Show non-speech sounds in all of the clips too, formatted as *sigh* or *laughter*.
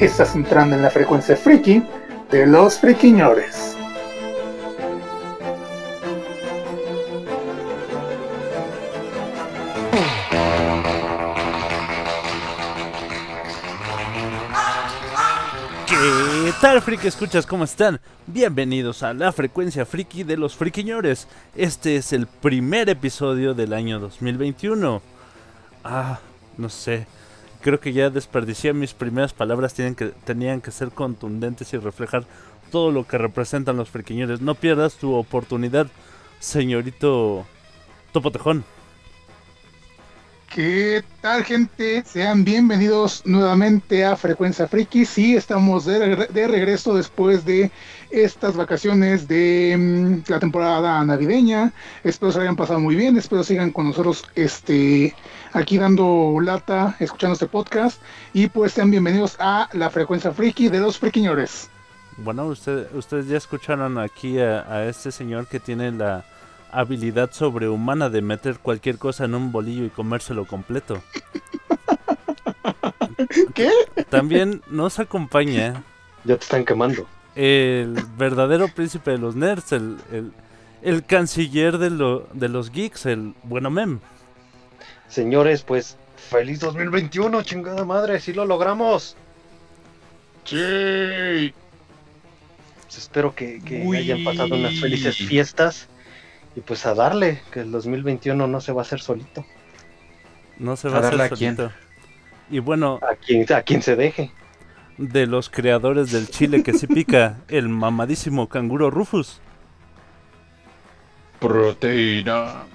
Estás entrando en la frecuencia friki de los friquiñores. ¿Qué tal, friki escuchas? ¿Cómo están? Bienvenidos a la frecuencia friki de los friquiñores. Este es el primer episodio del año 2021. Ah, no sé. Creo que ya desperdicié mis primeras palabras. Tienen que, tenían que ser contundentes y reflejar todo lo que representan los friquiñores. No pierdas tu oportunidad, señorito Topotejón. ¿Qué tal, gente? Sean bienvenidos nuevamente a Frecuencia Friki. Sí, estamos de, regre- de regreso después de estas vacaciones de mm, la temporada navideña. Espero se hayan pasado muy bien. Espero sigan con nosotros este, aquí dando lata, escuchando este podcast. Y pues sean bienvenidos a la Frecuencia Friki de los Friquiñores. Bueno, usted, ustedes ya escucharon aquí a este señor que tiene la habilidad sobrehumana de meter cualquier cosa en un bolillo y comérselo completo. *laughs* ¿Qué? También nos acompaña Ya te están quemando. el verdadero príncipe de los nerds, el, el, el canciller de, lo, de los geeks, el bueno mem. Señores, pues feliz 2021, chingada madre, si lo logramos. Pues espero que, hayan pasado unas felices fiestas. Y pues a darle, que el 2021 no se va a hacer solito. No se ¿A va a, darle hacer a quién? solito. Y bueno, A quien, a quien se deje. de los creadores del chile que sí pica, *laughs* el mamadísimo canguro Rufus. Proteína.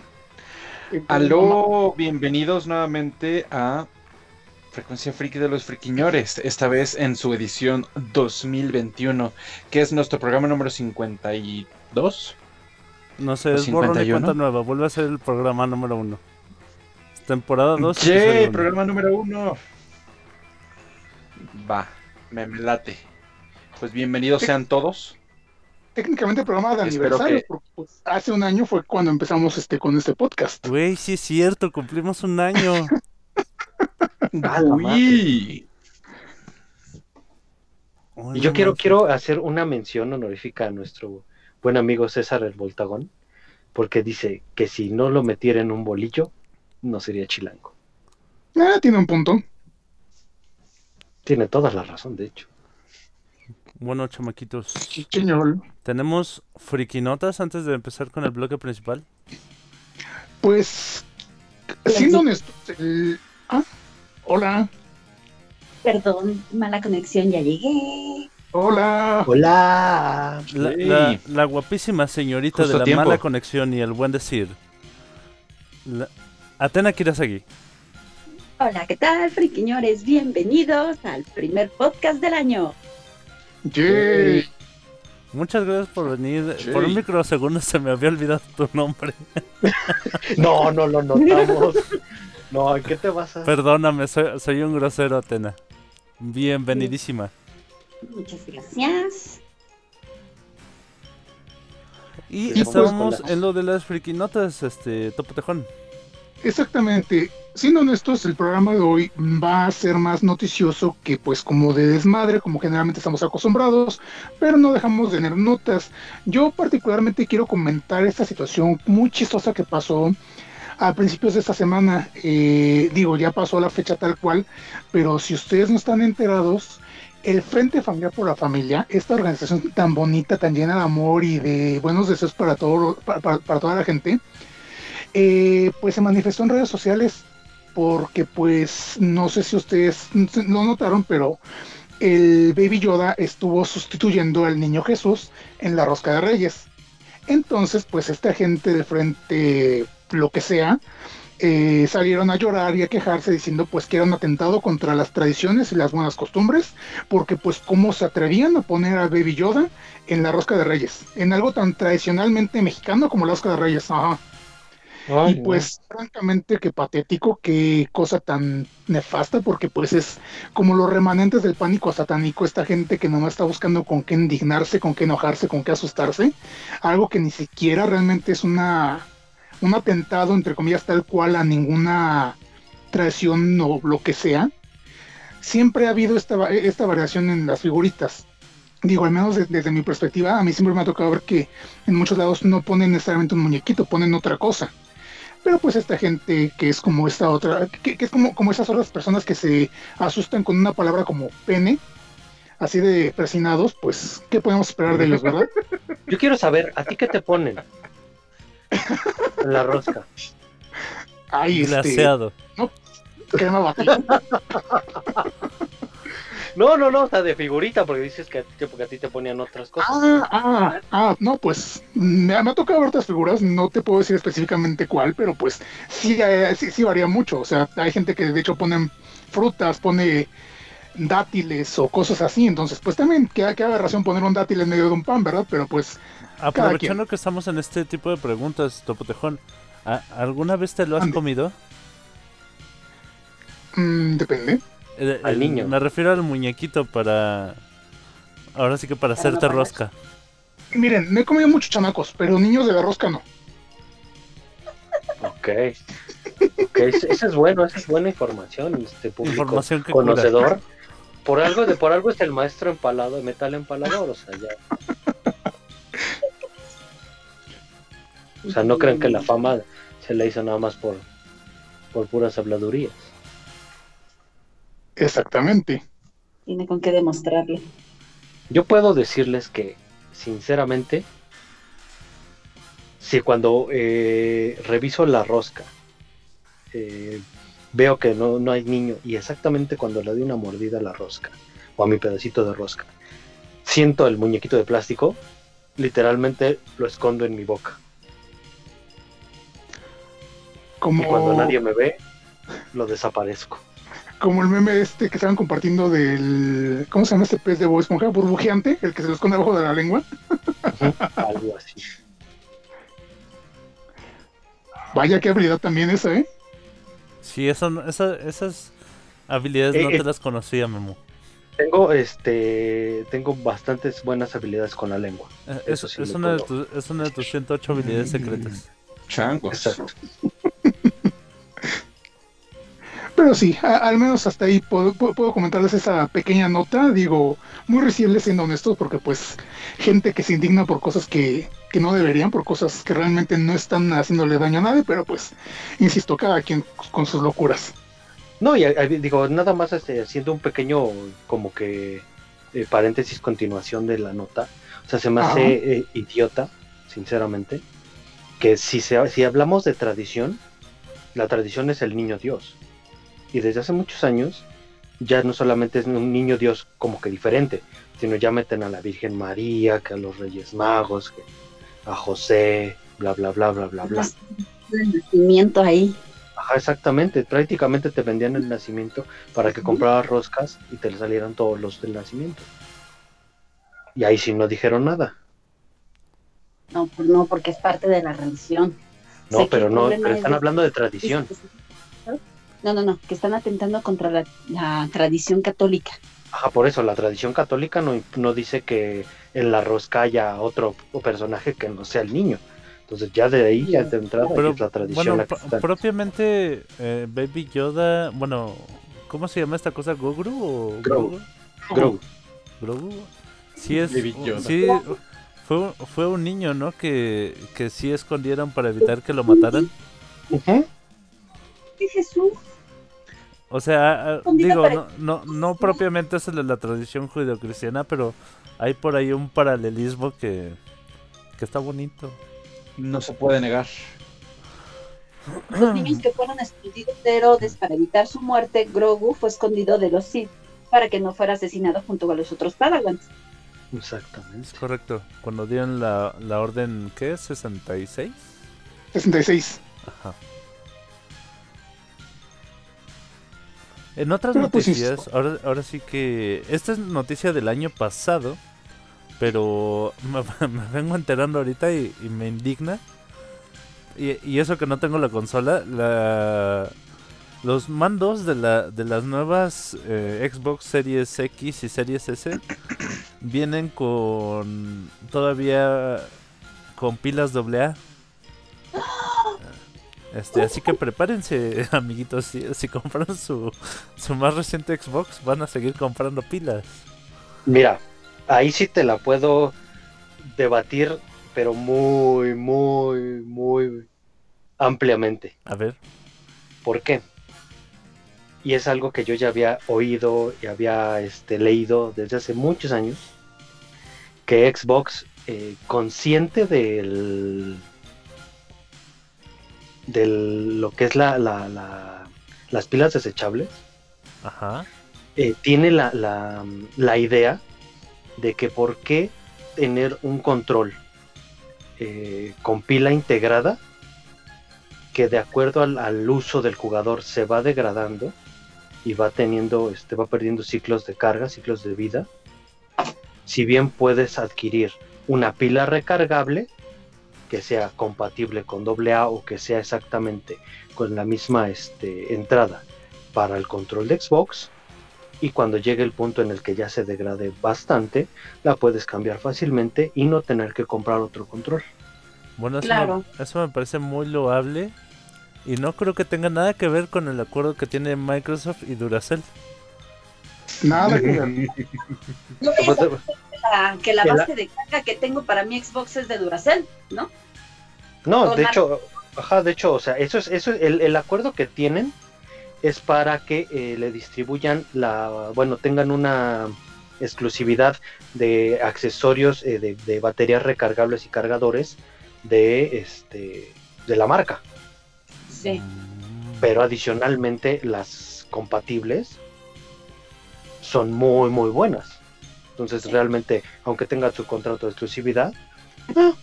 Aló, bienvenidos nuevamente a Frecuencia Friki de los Friquiñores, esta vez en su edición 2021, que es nuestro programa número 52. No sé, ¿O es borrón y 51? cuenta nueva. Vuelve a ser el programa número uno. Temporada 2. ¡Yay! Programa número uno. Va, me, me late. Pues bienvenidos sean todos. Técnicamente programa de Espero aniversario, que- porque pues, hace un año fue cuando empezamos este con este podcast. Güey, sí es cierto, cumplimos un año. *laughs* Uy, Y yo quiero, quiero hacer una mención honorífica a nuestro buen amigo César el Voltagón, porque dice que si no lo metiera en un bolillo, no sería chilango. Ah, tiene un punto. Tiene toda la razón, de hecho. Bueno, chamaquitos, Señor. ¿tenemos frikinotas antes de empezar con el bloque principal? Pues, siendo honestos, el... Ah, hola, Perdón, mala conexión, ya llegué. Hola. Hola. La, la- la guapísima señorita Justo de la tiempo. mala conexión y el buen decir. La- Atena Kirasagi. Hola, ¿qué tal, friquiñores? Bienvenidos al primer podcast del año. Yay. Muchas gracias por venir. Sí. Por un microsegundo se me había olvidado tu nombre. *laughs* No, no lo notamos. No, ¿en qué te vas a...? Perdóname, soy, soy un grosero, Atena. Bienvenidísima. Muchas gracias. Y pues, estábamos en lo de las frikinotas, este, Topo Tejón. Exactamente. Siendo honestos, el programa de hoy va a ser más noticioso que pues como de desmadre, como generalmente estamos acostumbrados, pero no dejamos de tener notas. Yo particularmente quiero comentar esta situación muy chistosa que pasó a principios de esta semana. Eh, digo, ya pasó la fecha tal cual, pero si ustedes no están enterados, el Frente Familiar por la Familia, esta organización tan bonita, tan llena de amor y de buenos deseos para, todo, para, toda la gente, eh, pues se manifestó en redes sociales porque pues no sé si ustedes lo notaron, pero el Baby Yoda estuvo sustituyendo al Niño Jesús en la Rosca de Reyes. Entonces, pues esta gente de frente, lo que sea, eh, salieron a llorar y a quejarse diciendo pues que era un atentado contra las tradiciones y las buenas costumbres, porque pues cómo se atrevían a poner a Baby Yoda en la rosca de reyes, en algo tan tradicionalmente mexicano como la rosca de reyes, ajá. Ay, y pues francamente qué patético, qué cosa tan nefasta, porque pues es como los remanentes del pánico satánico, esta gente que nomás está buscando con qué indignarse, con qué enojarse, con qué asustarse, algo que ni siquiera realmente es una un atentado, entre comillas, tal cual a ninguna traición o lo que sea. Siempre ha habido esta, esta variación en las figuritas. Digo, al menos de- desde mi perspectiva, a mí siempre me ha tocado ver que en muchos lados no ponen necesariamente un muñequito, ponen otra cosa. Pero pues esta gente que es como esta otra, que, que es como, como esas otras personas que se asustan con una palabra como pene, así de persinados, pues, ¿qué podemos esperar de ellos, verdad? *laughs* Yo quiero saber, ¿a ti qué te ponen? En la rosca. Ay, este, Glaseado. crema batida. No, no, no, o sea, de figurita, porque dices que a ti, te- porque a ti te ponían otras cosas. Ah, ah, ah, no, pues me, me ha tocado ver otras figuras, no te puedo decir específicamente cuál, pero pues sí, eh, sí, sí varía mucho. O sea, hay gente que de hecho ponen frutas, pone dátiles o cosas así, entonces pues también queda, queda aberración poner un dátil en medio de un pan, ¿verdad? Pero pues Aprovechando que estamos en este tipo de preguntas, Topotejón, ¿a- ¿alguna vez te lo has Ande. comido? mm, depende. Eh, Al eh, niño. Me refiero al muñequito para... Ahora sí que para hacerte rosca. Miren, me he comido muchos chamacos, pero niños de la rosca no. Ok. Ok, ese ese es bueno, esa es buena información, este público Información que cura. Por algo, de por algo es el maestro empalado, metal empalador, o sea, ya. O sea, no crean que la fama se la hizo nada más por, por puras habladurías. Exactamente. Tiene con qué demostrarlo. Yo puedo decirles que, sinceramente, si cuando eh, reviso la rosca eh, veo que no, no hay niño y exactamente cuando le doy una mordida a la rosca o a mi pedacito de rosca, siento el muñequito de plástico, literalmente lo escondo en mi boca. Como, Y cuando nadie me ve, lo desaparezco. como el meme este que estaban compartiendo del. ¿Cómo se llama este pez de Bob Esponja? Burbujeante, el que se lo esconde abajo de la lengua. Algo así. Vaya qué habilidad también esa, ¿eh? Sí, eso, esa- esas habilidades no Eh, eh. te las conocía, Memo. Tengo este tengo bastantes buenas habilidades con la lengua. Eh, Es, Eso sí es una de tus- es una de tus 108 habilidades secretas. Changos. Exacto. *laughs* Pero sí, a- al menos hasta ahí puedo, puedo- puedo comentarles esa pequeña nota. Digo, muy risible siendo honestos, porque pues gente que se indigna por cosas que, que no deberían, por cosas que realmente no están haciéndole daño a nadie, pero pues, insisto, cada quien con sus locuras. No, y eh, digo, nada más este, haciendo un pequeño como que eh, paréntesis continuación de la nota. O sea, se me hace eh, idiota, sinceramente, que si, se, si hablamos de tradición, la tradición es el niño Dios. Y desde hace muchos años ya no solamente es un niño Dios como que diferente, sino ya meten a la Virgen María, que a los Reyes Magos, que a José, bla, bla, bla, bla, bla, bla. El nacimiento ahí. Ajá, exactamente. Prácticamente te vendían el nacimiento para que compraras roscas y te le salieran todos los del nacimiento. Y ahí sí no dijeron nada. No, pues no, porque es parte de la religión. No, pero no, pero es están de- hablando de tradición. No, no, no, que están atentando contra la, la tradición católica. Ajá, por eso la tradición católica no, no dice que en la rosca haya otro personaje que no sea el niño. Entonces ya de ahí, ya de entrada, Pero, es la tradición bueno, la propiamente eh, Baby Yoda, bueno, ¿cómo se llama esta cosa? ¿Gogru o Grogu. Grogu? Grogu. Sí es, Baby Yoda. sí fue, fue un niño, ¿no? Que, que sí escondieron para evitar que lo mataran. ¿Qué Jesús? O sea, ah, Escondido digo, no, no, no propiamente es de la tradición judeocristiana, pero hay por ahí un paralelismo que, que está bonito. No se puede negar. Los niños que fueron escondidos de Herodes para evitar su muerte, Grogu fue escondido de los Sith para que no fuera asesinado junto a los otros Padawans. Exactamente. Es correcto. Cuando dieron la, la orden, ¿qué es? ¿66? 66. Ajá. En otras pues, noticias, ahora, ahora sí que. Esta es noticia del año pasado. Pero me, *laughs* me vengo enterando ahorita y, y me indigna. Y, y eso que no tengo la consola. La, los mandos de, la, de las nuevas eh, Xbox Series X y Series S *coughs* vienen con. Todavía. Con pilas AA. *gasps* *laughs* Este, así que prepárense, *laughs* amiguitos. Si, si compran su, su más reciente Xbox, van a seguir comprando pilas. Mira, ahí sí te la puedo debatir, pero muy, muy, muy ampliamente. A ver. ¿Por qué? Y es algo que yo ya había oído y había este, leído desde hace muchos años, que Xbox, eh, consciente del, de lo que es la, la- la- las pilas desechables, Ajá. eh, tiene la idea de que por qué tener un control eh, con pila integrada que de acuerdo al, al uso del jugador se va degradando y va teniendo, este, va perdiendo ciclos de carga, ciclos de vida. Si bien puedes adquirir una pila recargable que sea compatible con AA o que sea exactamente con la misma este, entrada para el control de Xbox, y cuando llegue el punto en el que ya se degrade bastante, la puedes cambiar fácilmente y no tener que comprar otro control. Bueno, eso, Claro. me, eso me parece muy loable. Y no creo que tenga nada que ver con el acuerdo que tiene Microsoft y Duracell. Nada que ver. No la que la- base de carga que tengo para mi Xbox es de Duracell, ¿no? No, de hecho, ajá, de hecho, o sea, eso es, eso es- el, el acuerdo que tienen es para que eh, le distribuyan la, bueno, tengan una exclusividad de accesorios eh, de, de baterías recargables y cargadores de este de la marca. Sí. Pero adicionalmente las compatibles son muy muy buenas. Entonces realmente, aunque tenga su contrato de exclusividad, eh,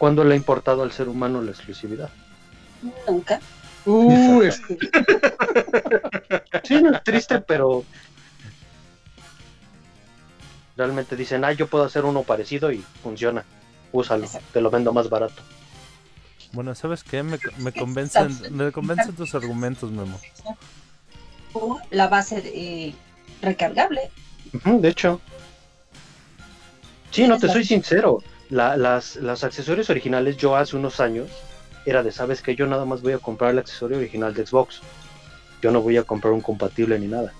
¿cuándo le ha importado al ser humano la exclusividad? Nunca. Uh, este, *laughs* Sí, no es triste, pero realmente dicen, ah, yo puedo hacer uno parecido y funciona. Úsalo, te lo vendo más barato. Bueno, ¿sabes qué? Me, me convencen, me convencen tus argumentos, Memo. O la base de- recargable. De hecho. Sí, no te soy sincero. La- las, los accesorios originales, yo hace unos años, era de, ¿sabes que Yo nada más voy a comprar el accesorio original de Xbox. Yo no voy a comprar un compatible ni nada.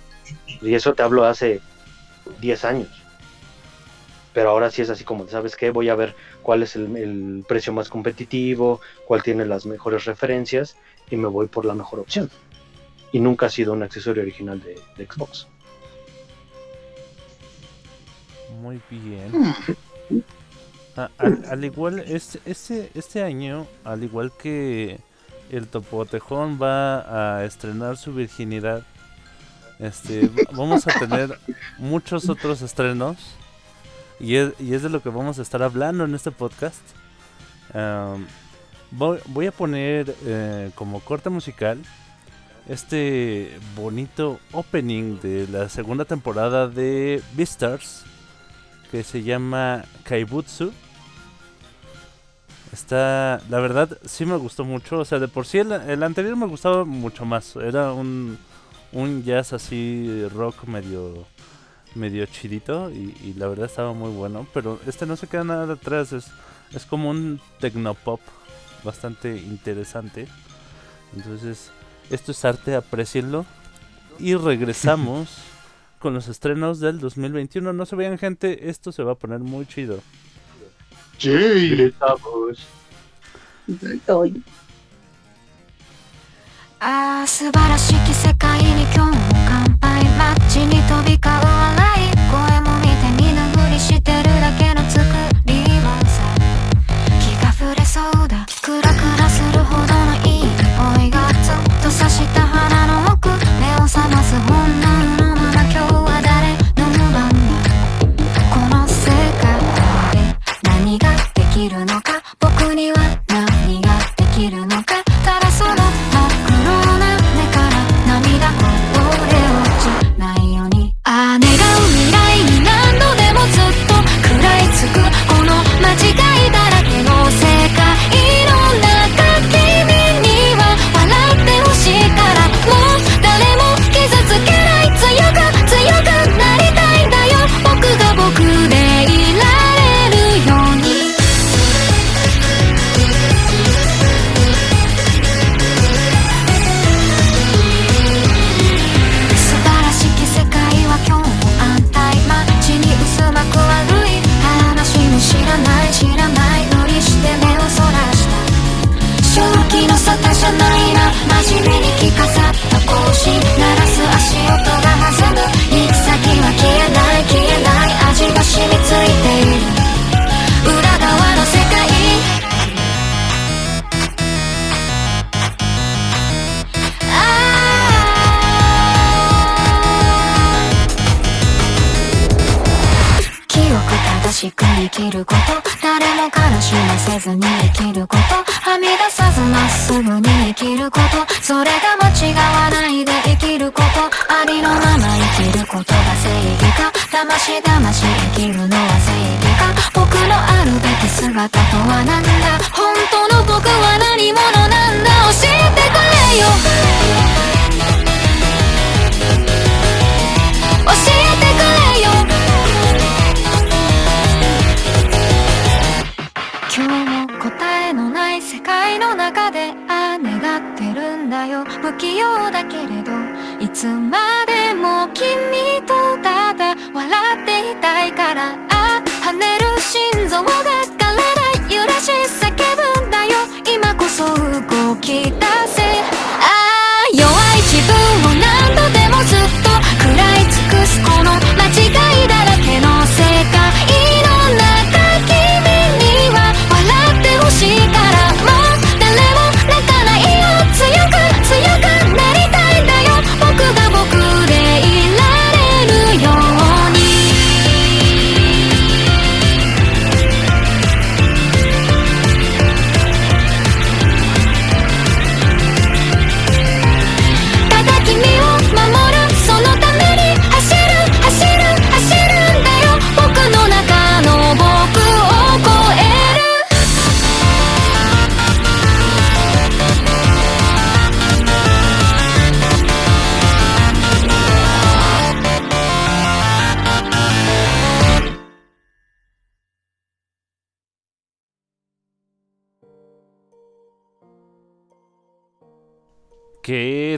Y eso te hablo hace 10 años. Pero ahora sí es así como, ¿sabes qué? Voy a ver cuál es el, el precio más competitivo, cuál tiene las mejores referencias y me voy por la mejor opción. Y nunca ha sido un accesorio original de, de Xbox. Muy bien. Al, al igual, este, este, este año, al igual que el Topotejón va a estrenar su virginidad, este, va- vamos a tener muchos otros estrenos. Y es, y es de lo que vamos a estar hablando en este podcast. Voy a poner eh, como corte musical este bonito opening de la segunda temporada de Beastars que se llama Kaibutsu. Está, la verdad, sí me gustó mucho. O sea, de por sí el, el anterior me gustaba mucho más. Era un, un jazz así rock medio, medio chidito y, y la verdad estaba muy bueno. Pero este no se queda nada atrás. Es, es como un tecnopop bastante interesante. Entonces, esto es arte, aprecienlo. Y regresamos *laughs* con los estrenos del 2021. No se vean, gente, esto se va a poner muy chido. ああ素晴らしき世界に今日も乾杯街に飛び交う笑い声も見て見ぬふりしてるだけの作りはさ。気が触れそうだ。クラクラするほどのいい匂いがずっと刺した鼻の奥目を覚ます本能きるのか？僕には何ができるの？か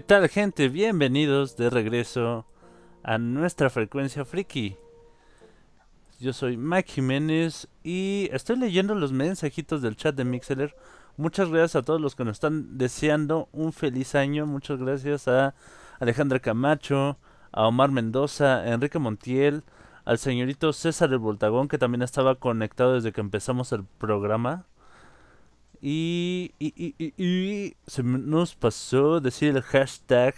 tal gente? Bienvenidos de regreso a nuestra frecuencia friki. Yo soy Mike Jiménez y estoy leyendo los mensajitos del chat de Mixeler. Muchas gracias a todos los que nos están deseando un feliz año. Muchas gracias a Alejandra Camacho, a Omar Mendoza, a Enrique Montiel, al señorito César el Voltagón que también estaba conectado desde que empezamos el programa. Y, y, y, y- y se me- nos pasó decir el hashtag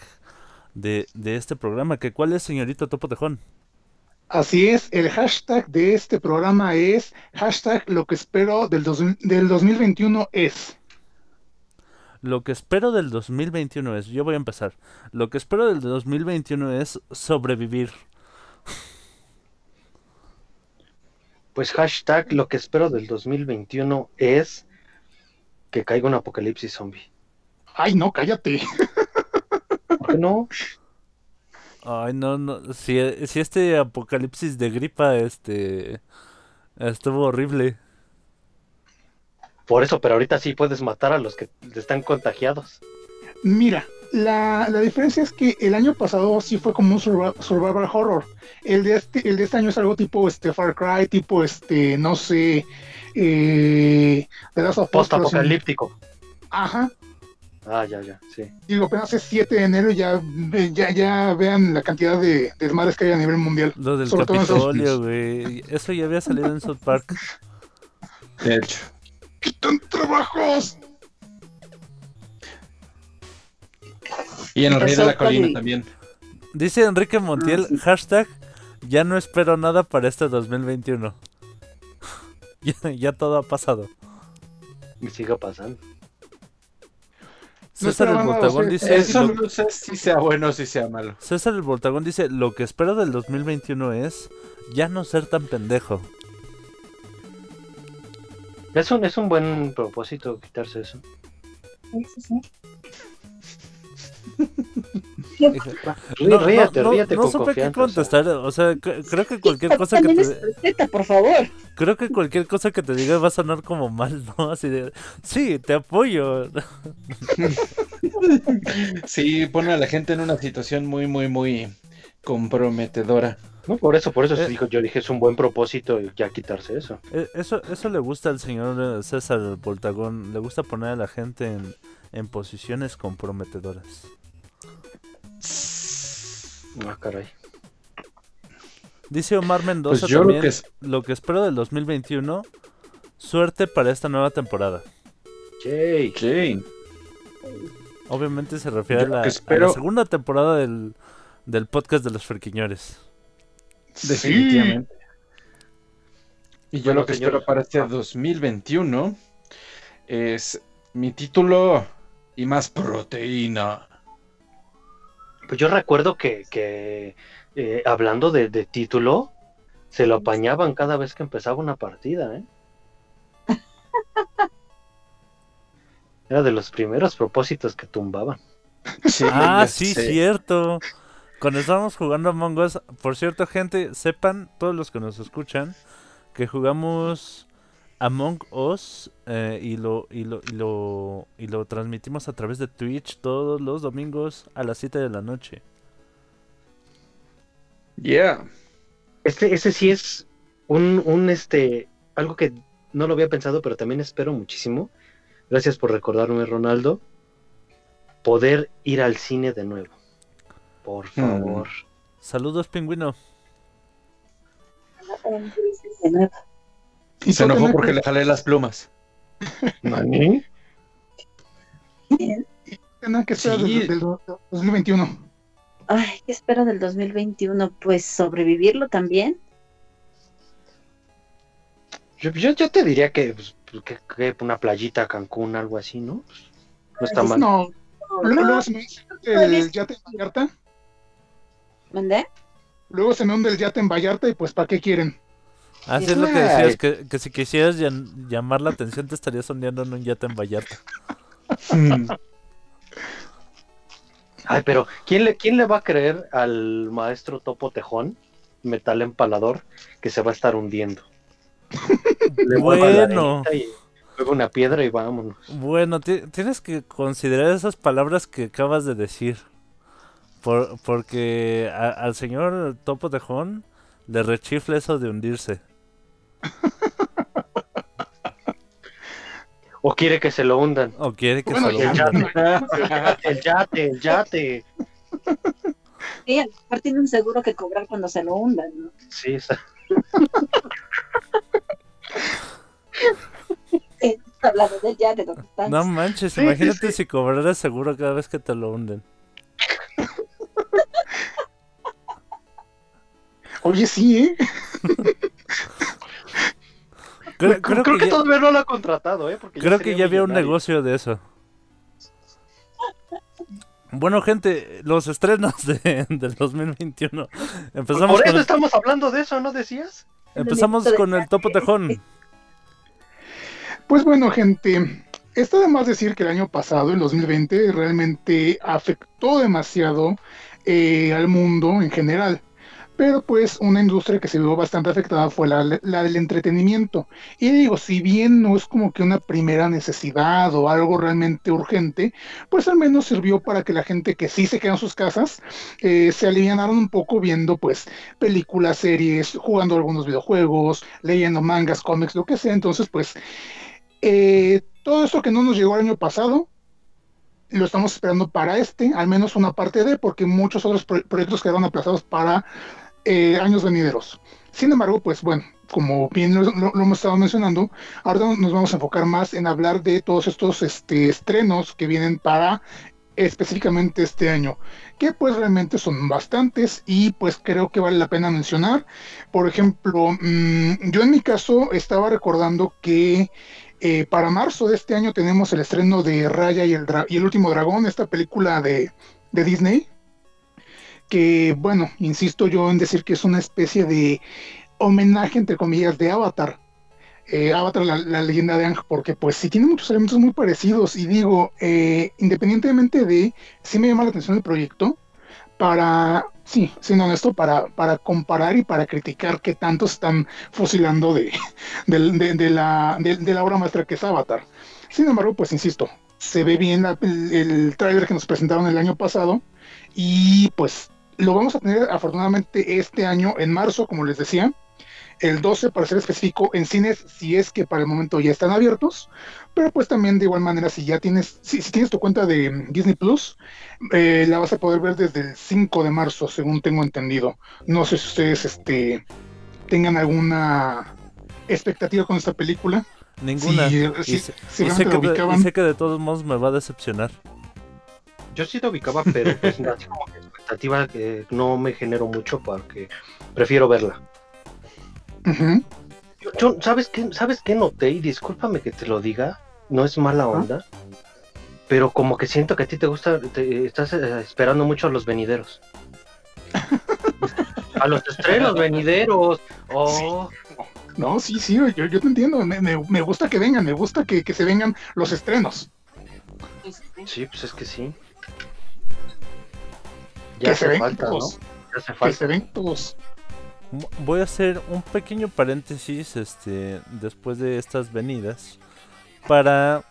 de, de este programa. que ¿Cuál es, señorito Topo Tejón? Así es, el hashtag de este programa es hashtag lo que espero del, dos- del 2021 es. Lo que espero del 2021 es, yo voy a empezar. Lo que espero del 2021 es sobrevivir. Pues hashtag lo que espero del 2021 es que caiga un apocalipsis zombie. Ay, no, cállate. ¿Por qué no? Ay, no, no. Si, si este apocalipsis de gripa, este. Estuvo horrible. Por eso, pero ahorita sí puedes matar a los que están contagiados. Mira, la, la diferencia es que el año pasado sí fue como un survi- survival horror. El de este, el de este año es algo tipo este Far Cry, tipo este, no sé, eh, The Last of Post-apocalíptico. Ajá. Ah, ya, ya, sí. Digo, apenas es 7 de enero y ya, ya, ya vean la cantidad de desmadres que hay a nivel mundial. Lo del Sobre Capitolio, güey. Eso ya había salido en South Park. De hecho. ¡Quitan trabajos! Y en el Rey de la Colina también. Dice Enrique Montiel, hashtag, ya no espero nada para este 2021. *laughs* ya, ya todo ha pasado. Y sigue pasando. No César el Voltagón sea, dice, Eso lo- no sé si sea bueno o si sea malo. César el Voltagón dice, lo que espero del 2021 es ya no ser tan pendejo. Es un, es un buen propósito quitarse eso. Rí- *laughs* No, ríete, no, ríete no con supe qué contestar, o sea, cre- creo que cualquier cosa que te, es receta, por favor. creo que cualquier cosa que te diga va a sonar como mal, ¿no? Así de, sí, te apoyo. *laughs* Sí, pone a la gente en una situación muy, muy, muy comprometedora. No, por eso, por eso Eh. dijo, yo dije, es un buen propósito ya quitarse eso. Eh, Eso, eso le gusta al señor eh, César el Voltagón, le gusta poner a la gente en, en posiciones comprometedoras. Ah, caray. Dice Omar Mendoza Pues yo lo que es- lo que espero del 2021, suerte para esta nueva temporada. Yay. Sí. Obviamente se refiere a la, a segunda temporada del, del podcast de los friquiñores. Definitivamente. Y yo Bueno, lo que señor. espero para este 2021 es mi título y más proteína. Pues yo recuerdo que, que, eh, hablando de, de título, se lo apañaban cada vez que empezaba una partida, ¿eh? *laughs* Era de los primeros propósitos que tumbaban. Sí, Ah, sí, sé. cierto. Cuando estábamos jugando Among Us, por cierto, gente, sepan, todos los que nos escuchan, que jugamos Among Us eh, y, lo, y, lo, y, lo, y lo transmitimos a través de Twitch todos los domingos a las 7 de la noche. Yeah. Este, ese sí es un, un este, algo que no lo había pensado, pero también espero muchísimo. Gracias por recordarme, Ronaldo. Poder ir al cine de nuevo. Por favor. Saludos, pingüino. Y Se enojó porque ¿qué- le jalé las plumas. *laughs* ¿Nani? ¿qué esperas Sí. del, del 2021? Ay, ¿qué espero del 2021? Pues sobrevivirlo también. Yo, yo, yo te diría que, pues, que, que una playita, Cancún, algo así, ¿no? Pues, no está mal. No, luego, No, luego se me hunde el yate en Vallarta. ¿mandé? Luego se me hunde el yate en Vallarta y pues ¿para qué quieren? Así es lo que decías, que, que si quisieras llam- llamar la atención te estarías sondeando en un yate en Vallarta. Ay, pero ¿quién le, ¿quién le va a creer al maestro Topo Tejón, metal empalador, que se va a estar hundiendo? *laughs* Le Bueno. y luego una piedra y vámonos. Bueno, ti- tienes que considerar esas palabras que acabas de decir. Por, porque a- al señor Topo Tejón le rechifla eso de hundirse. O quiere que se lo hundan. O quiere que Bueno, se lo ya. hunda. El yate, *laughs* el yate, el yate. Sí, a lo mejor tiene un seguro que cobrar cuando se lo hundan, ¿no? Sí, esa- hablando de ya, de dónde estás. No manches, Sí, imagínate sí, sí. si cobraras seguro cada vez que te lo hunden. Oye, sí, ¿eh? *laughs* Creo, creo, creo que, que, ya, todavía no lo ha contratado, ¿eh? Porque creo que sería ya había un negocio de eso. Bueno, gente, los estrenos de, del 2021. Empezamos Por con eso el, estamos hablando de eso, ¿no decías? empezamos con el Topo Tejón. Pues bueno, gente, está de más decir que el año pasado, el 2020, realmente afectó demasiado eh, al mundo en general. Pero pues una industria que se vio bastante afectada fue la, del entretenimiento. Y digo, si bien no es como que una primera necesidad o algo realmente urgente, pues al menos sirvió para que la gente que sí se queda en sus casas eh, se alivianaron un poco viendo pues películas, series, jugando algunos videojuegos, leyendo mangas, cómics, lo que sea. Entonces pues eh, todo eso que no nos llegó el año pasado, lo estamos esperando para este, al menos una parte de, porque muchos otros pro- proyectos quedaron aplazados para eh, años venideros. Sin embargo, pues bueno, como bien lo, hemos estado mencionando, ahora nos vamos a enfocar más en hablar de todos estos este, estrenos que vienen para específicamente este año, que pues realmente son bastantes y pues creo que vale la pena mencionar. Por ejemplo, mm, yo en mi caso estaba recordando que eh, para marzo de este año tenemos el estreno de Raya y el, y el último dragón, esta película de Disney, que bueno, insisto yo en decir que es una especie de homenaje, entre comillas, de Avatar. Eh, Avatar, la, leyenda de Ang, porque pues sí tiene muchos elementos muy parecidos y digo, eh, independientemente de, sí me llama la atención el proyecto, para, sí, siendo honesto, para, para comparar y para criticar qué tanto están fusilando de, *laughs* del- de, de la, de, de la obra maestra que es Avatar. Sin embargo, pues insisto, se ve bien el, el tráiler que nos presentaron el año pasado y pues lo vamos a tener afortunadamente este año en marzo, como les decía, el 12 para ser específico en cines, si es que para el momento ya están abiertos, pero pues también de igual manera si ya tienes, si, si tienes tu cuenta de Disney Plus, eh, la vas a poder ver desde el 5 de marzo, según tengo entendido. No sé si ustedes este, tengan alguna expectativa con esta película. Ninguna. Si, y, sé, si y sé realmente que de, y ubicaban. sé que de todos modos me va a decepcionar. Yo sí lo ubicaba, pero pues, *laughs* así como que expectativa que no me genero mucho porque prefiero verla. Ujú. Yo, yo, ¿sabes qué, ¿sabes qué noté? Y discúlpame que te lo diga, no es mala onda, pero como que siento que a ti te gusta, te- estás eh, esperando mucho a los venideros. *laughs* a los estrenos venideros. Oh, No, sí, sí, yo, yo te entiendo. Me, me- me gusta que vengan, me gusta que, que se vengan los estrenos. Sí, pues es que sí. Que Ya se hace ven falta, ¿no? todos. Ya hace Que falta. se ven todos. M- Voy a hacer un pequeño paréntesis este, después de estas venidas para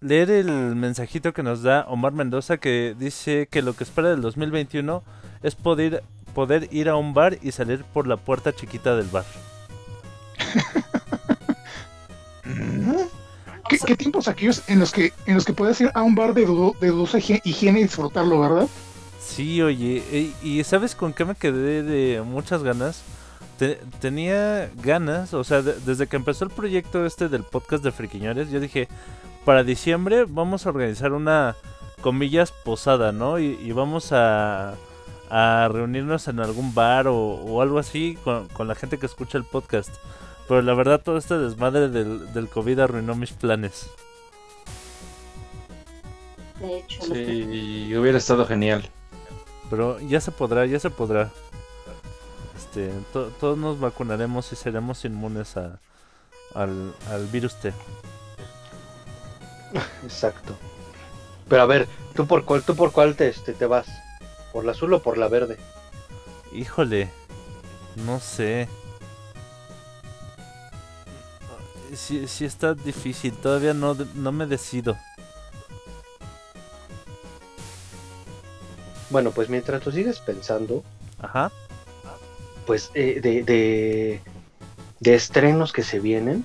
leer el mensajito que nos da Omar Mendoza que dice que lo que espera del 2021 es poder, poder ir a un bar y salir por la puerta chiquita del bar. ¿Qué, qué tiempos aquellos en los que en los que puedes ir a un bar de, dudo- de dudosa higie- higiene y disfrutarlo, ¿verdad? Sí, oye, y ¿sabes con qué me quedé de muchas ganas? Te- tenía ganas, o sea, de- desde que empezó el proyecto este del podcast de Friquiñores, yo dije, para diciembre vamos a organizar una, comillas, posada, ¿no? Y, y vamos a, a reunirnos en algún bar o, o algo así con, con la gente que escucha el podcast. Pero la verdad todo este desmadre del, del COVID arruinó mis planes. De hecho, Sí, hubiera estado genial. Pero ya se podrá, ya se podrá. Este, to- todos nos vacunaremos y seremos inmunes a, al, al virus T. Exacto. Pero a ver, ¿tú por cuál, tú por cuál te, este, te vas? ¿Por la azul o por la verde? Híjole, no sé. Sí, sí está difícil, todavía no, no me decido. Bueno, pues mientras tú sigues pensando, Ajá. pues eh, de, de, de estrenos que se vienen,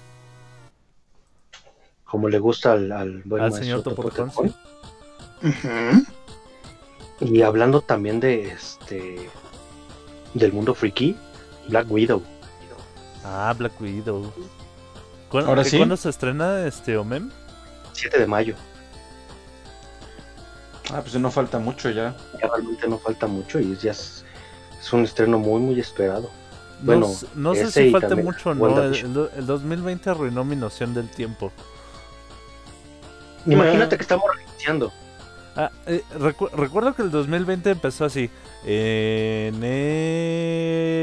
como le gusta al, al buen Al maestro señor Topotecón, Ujú. y hablando también de este del mundo friki, Black Widow. Ah, Black Widow. ¿Cuándo, ¿Ahora sí? ¿Cuándo se estrena este Omem? 7 de mayo. Ah, pues no falta mucho ya. Ya realmente no falta mucho y ya es, es un estreno muy muy esperado. No, Bueno, s- no sé si falta mucho o no. El- el 2020 arruinó mi noción del tiempo. Imagínate que estamos reiniciando. Ah, eh, recu- recuerdo que el 2020 empezó así.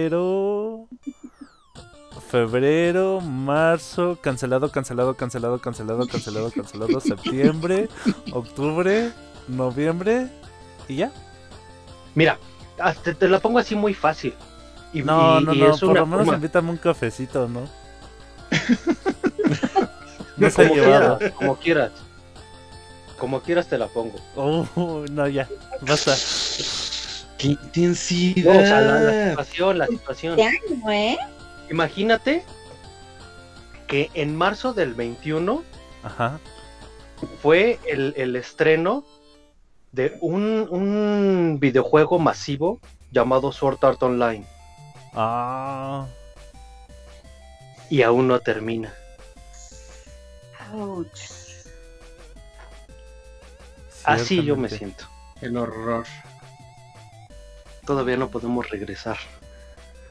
Enero, febrero, marzo, cancelado, cancelado, cancelado, cancelado, cancelado, cancelado, *laughs* septiembre, octubre, noviembre y ya. Mira, te, te la pongo así muy fácil. Y, No, y- no, y no, es por una lo menos invítame un cafecito, ¿no? *laughs* no se ha como llevado. quieras, como quieras. Como quieras te la pongo. Oh, no, ya, basta. ¡Qué No, intensidad! o sea, la, la situación, la situación. año, ¿eh? Imagínate que en marzo del 21 Ajá. fue el, el estreno de un, un videojuego masivo llamado Sword Art Online Ah, y aún no termina. Ouch. Así yo me siento. El horror. Todavía no podemos regresar.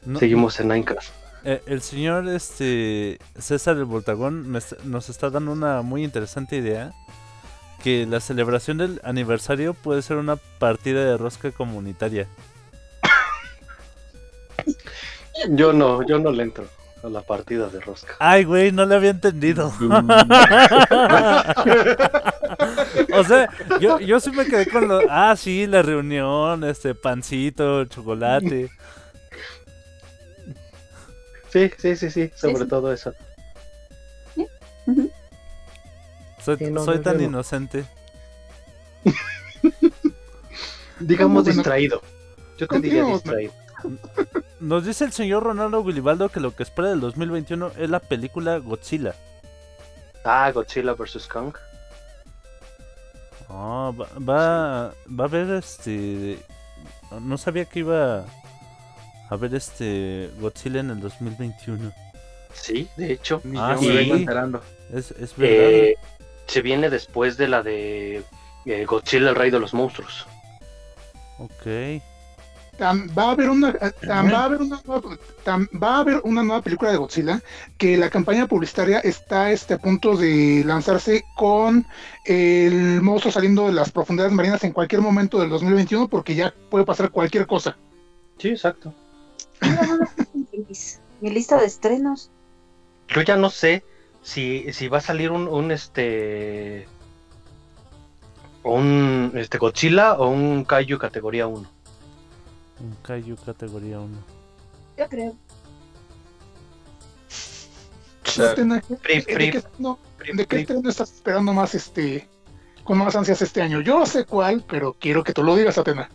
No- Seguimos en Minecraft. Eh, el señor este César el Voltagón me nos está dando una muy interesante idea. Que la celebración del aniversario puede ser una partida de rosca comunitaria. Yo no, yo no le entro a la partida de rosca. Ay, güey, no le había entendido. *laughs* o sea, yo, yo sí me quedé con lo... Ah, sí, la reunión, este, pancito, chocolate. Sí, sí, sí, sí, sobre sí. todo eso. Soy, Sí, no, soy no, tan *laughs* no. inocente. Digamos distraído. Yo te diría distraído. Nos dice el señor Ronaldo Guilibaldo que lo que espera del 2021 es la película Godzilla. Ah, Godzilla vs. Kong. Ah, va, va, va a haber este. No sabía que iba a haber este Godzilla en el 2021. Sí, de hecho. Ah, yo me sí. vengo enterando. Es, es verdad. Eh, se viene después de la de eh, Godzilla, el rey de los monstruos. Ok. Tam- va a haber una eh, tam- va a haber una nueva, tam- va a haber una nueva película de Godzilla que la campaña publicitaria está este, a punto de lanzarse con el monstruo saliendo de las profundidades marinas en cualquier momento del 2021 porque ya puede pasar cualquier cosa. Sí, exacto. Mi lista de estrenos. Yo ya no sé si, si va a salir un, un este un este Godzilla o un Kaiju categoría 1. Un Kaiju categoría 1. Yo creo. Atena, Pri, ¿de pri, qué, no, pri, ¿de qué estás esperando más este con más ansias este año? Yo sé cuál, pero quiero que tú lo digas, Atena.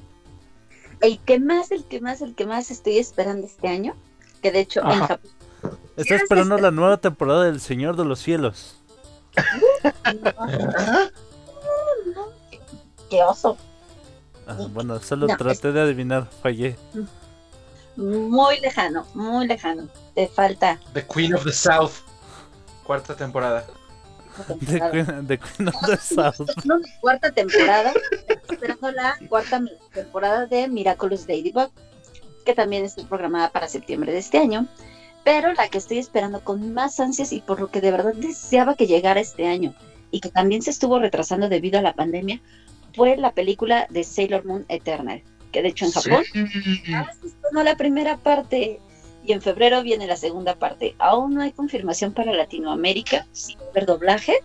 El que más, el que más, el que más estoy esperando este año, que de hecho en Ajá. Japón. Está esperando la nueva temporada del Señor de los Cielos. qué- oso. Ah, bueno, solo No, traté de adivinar, fallé. Muy lejano, muy lejano. Te falta. The Queen of the South. Cuarta temporada. temporada. Queen, of the South. No, cuarta temporada. Esperando la cuarta temporada de Miraculous Ladybug, que también está programada para septiembre de este año. Pero la que estoy esperando con más ansias y por lo que de verdad deseaba que llegara este año y que también se estuvo retrasando debido a la pandemia fue la película de Sailor Moon Eternal, que de hecho en Japón Ah, se estrenó la primera parte y en febrero viene la segunda parte. Aún no hay confirmación para Latinoamérica, sin ver doblaje,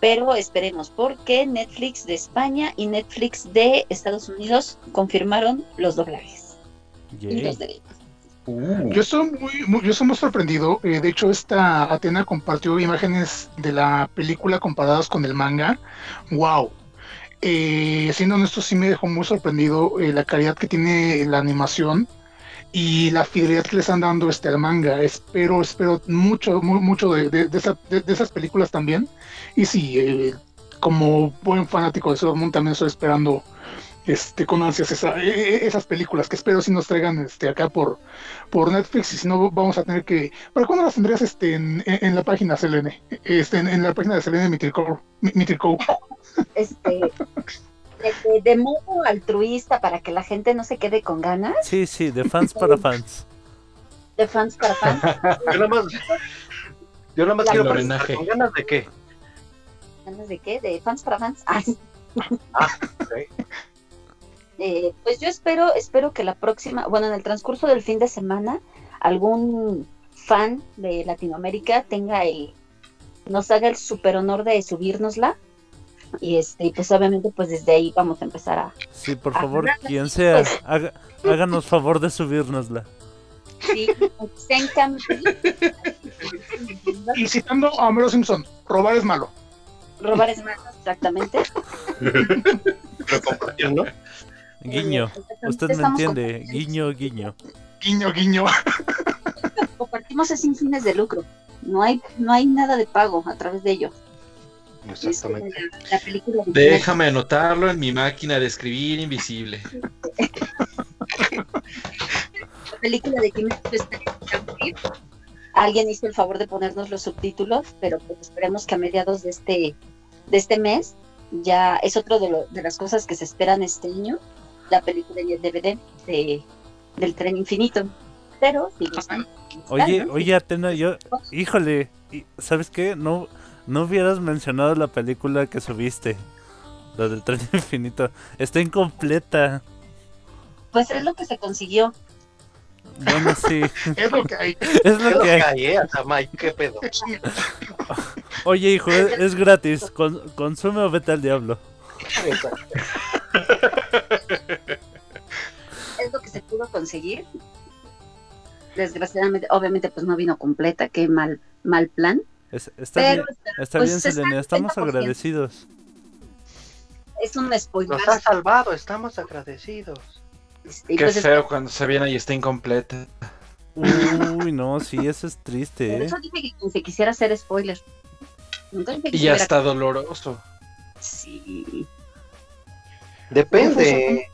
pero esperemos porque Netflix de España y Netflix de Estados Unidos confirmaron los doblajes. y los derechos. Yo estoy muy, muy- yo estoy muy sorprendido. eh, de hecho, esta Atena compartió imágenes de la película comparadas con el manga. Wow. Eh, siendo honesto, sí me dejó muy sorprendido eh, la calidad que tiene la animación y la fidelidad que le están dando este al manga. Espero, espero mucho, mu- mucho de, de- de esa- de- de esas películas también. Y sí, eh, como buen fanático de Sailor también estoy esperando este, con ansias esa- e- e- esas películas que espero si nos traigan este, acá por, por Netflix y si no vamos a tener que... ¿Para cuándo las tendrías este, en, en- en la página Selene? Este, en, en la página de Selene Mitirco. Mi- Mitirco. Este, de, de- de modo altruista para que la gente no se quede con ganas, Sí, sí, de fans para fans. de fans para fans. Yo nada más, yo nada más La quiero preguntar. ¿con ganas de qué? ¿Ganas de qué? ¿De fans para fans? Ah, sí. Eh, pues yo espero, espero que la próxima, bueno, en el transcurso del fin de semana, algún fan de Latinoamérica tenga el, nos haga el super honor de subírnosla. Y este, pues obviamente pues desde ahí vamos a empezar a, Sí, por favor, quien sea, pues. haga- háganos favor de subírnosla. sí, Y citando a Homero Simpson, robar es malo. robar es malo, exactamente. *laughs* Guiño, Eh, usted me entiende, guiño, guiño. Guiño, *laughs* guiño. Compartimos es sin fines de lucro. No hay, no hay nada de pago a través de ello. Exactamente. Es la, la película de Déjame anotarlo en mi máquina de escribir invisible. *laughs* la película de Kimetsu está. Alguien hizo el favor de ponernos los subtítulos, pero pues esperemos que a mediados de este de este mes ya es otro de, lo- de las cosas que se esperan este año, la película y el DVD de, del tren infinito. Pero si gustan, Oye, oye, Atena, yo, híjole, y- ¿sabes qué? No, no hubieras mencionado la película que subiste, la del tren *laughs* infinito. Está incompleta. pues es lo que se consiguió. Bueno, sí, *laughs* Es lo que hay. es ¿Qué lo lo que que hay. hay, eh? ¿Qué pedo? Oye, hijo, es, es gratis. con- consume o vete al diablo. *laughs* Es lo que se pudo conseguir. Desgraciadamente, obviamente, pues no vino completa, qué mal, mal plan. Es- está Pero bien, está pues, bien, está Selene, al estamos 30%. agradecidos. es un spoiler. Nos ha salvado, estamos agradecidos. Este, Qué pues es- feo cuando se viene y está incompleta. Uy, no, sí, eso es por triste, ¿eh? eso dije que quien se quisiera hacer spoiler. Nunca dije que Y hubiera- hasta doloroso. Sí. Depende.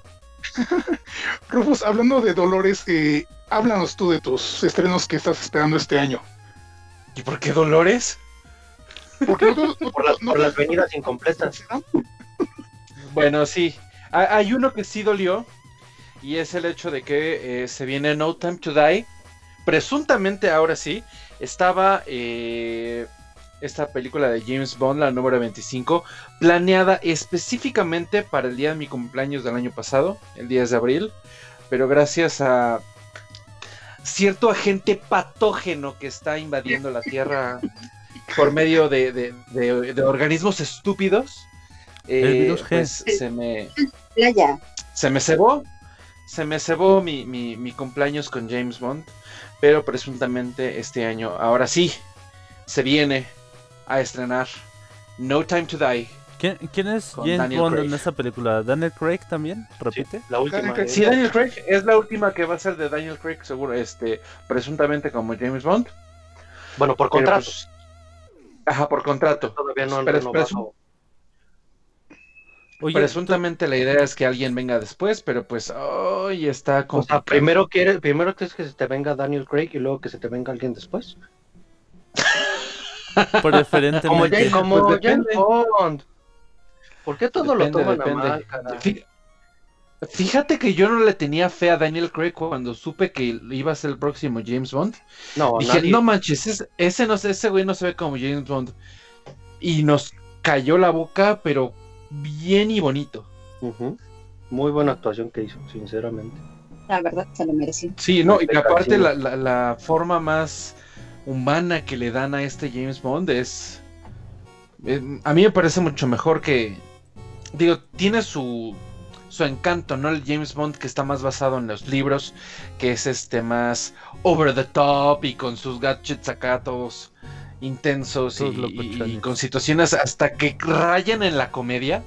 *laughs* Rufus, hablando de Dolores, eh, háblanos tú de tus estrenos que estás esperando este año. ¿Y por qué Dolores? Porque no, no- Por las, no- por las venidas incompletas. *laughs* Bueno, sí. Ha- Hay uno que sí dolió. Y es el hecho de que eh, se viene No Time to Die. Presuntamente, ahora sí, estaba eh, esta película de James Bond, la número 25, planeada específicamente para el día de mi cumpleaños del año pasado, el 10 de abril. Pero gracias a cierto agente patógeno que está invadiendo la Tierra por medio de, de- de- de organismos estúpidos, El eh, pues se me, Playa. se me cebó. Se me cebó mi, mi- mi cumpleaños con James Bond. Pero presuntamente este año, ahora sí, se viene a estrenar No Time to Die. ¿Quién, quién es Con James Daniel Bond Craig. en esa película? ¿Daniel Craig también? ¿Repite? La última. Sí, Daniel Craig es la última que va a ser de Daniel Craig, seguro, este, presuntamente como James Bond. Bueno, por contrato. pues, ajá, por contrato. Todavía no han pero- renovado. Oye, Presuntamente la idea es que alguien venga después, pero pues hoy está O sea, primero quieres, primero quieres que se te venga Daniel Craig y luego que se te venga alguien después. *laughs* preferentemente. Como, James- como Pues James depende. Bond. ¿Por qué todo Depende, lo toman depende. a mal, cara? Fí- Fíjate que yo no le tenía fe a Daniel Craig cuando supe que iba a ser el próximo James Bond. No, Dije, nadie- no manches, es- ese, no, sé, ese güey no se ve como James Bond. Y nos cayó la boca, pero bien y bonito. Muy buena actuación que hizo, sinceramente. La verdad, se lo mereció. Sí, no, y aparte la- la forma más humana que le dan a este James Bond es... eh, a mí me parece mucho mejor que... Digo, tiene su, su encanto, ¿no? El James Bond que está más basado en los libros, que es este más over the top y con sus gadgets acá todos intensos y, con situaciones hasta que rayan en la comedia.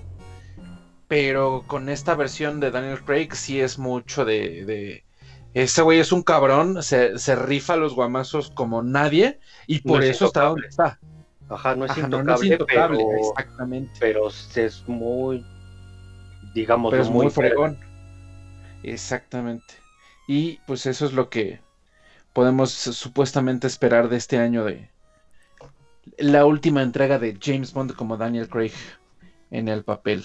Pero con esta versión de Daniel Craig sí es mucho de... de- ese güey es un cabrón, se, se rifa los guamazos como nadie y por No es eso está intocable. donde está. Ajá, no es Ajá, no, no intocable, es intocable, pero, exactamente. pero es muy, digamos, Pero es muy, muy fregón. Exactamente. Y pues eso es lo que podemos supuestamente esperar de este año de la última entrega de James Bond como Daniel Craig en el papel.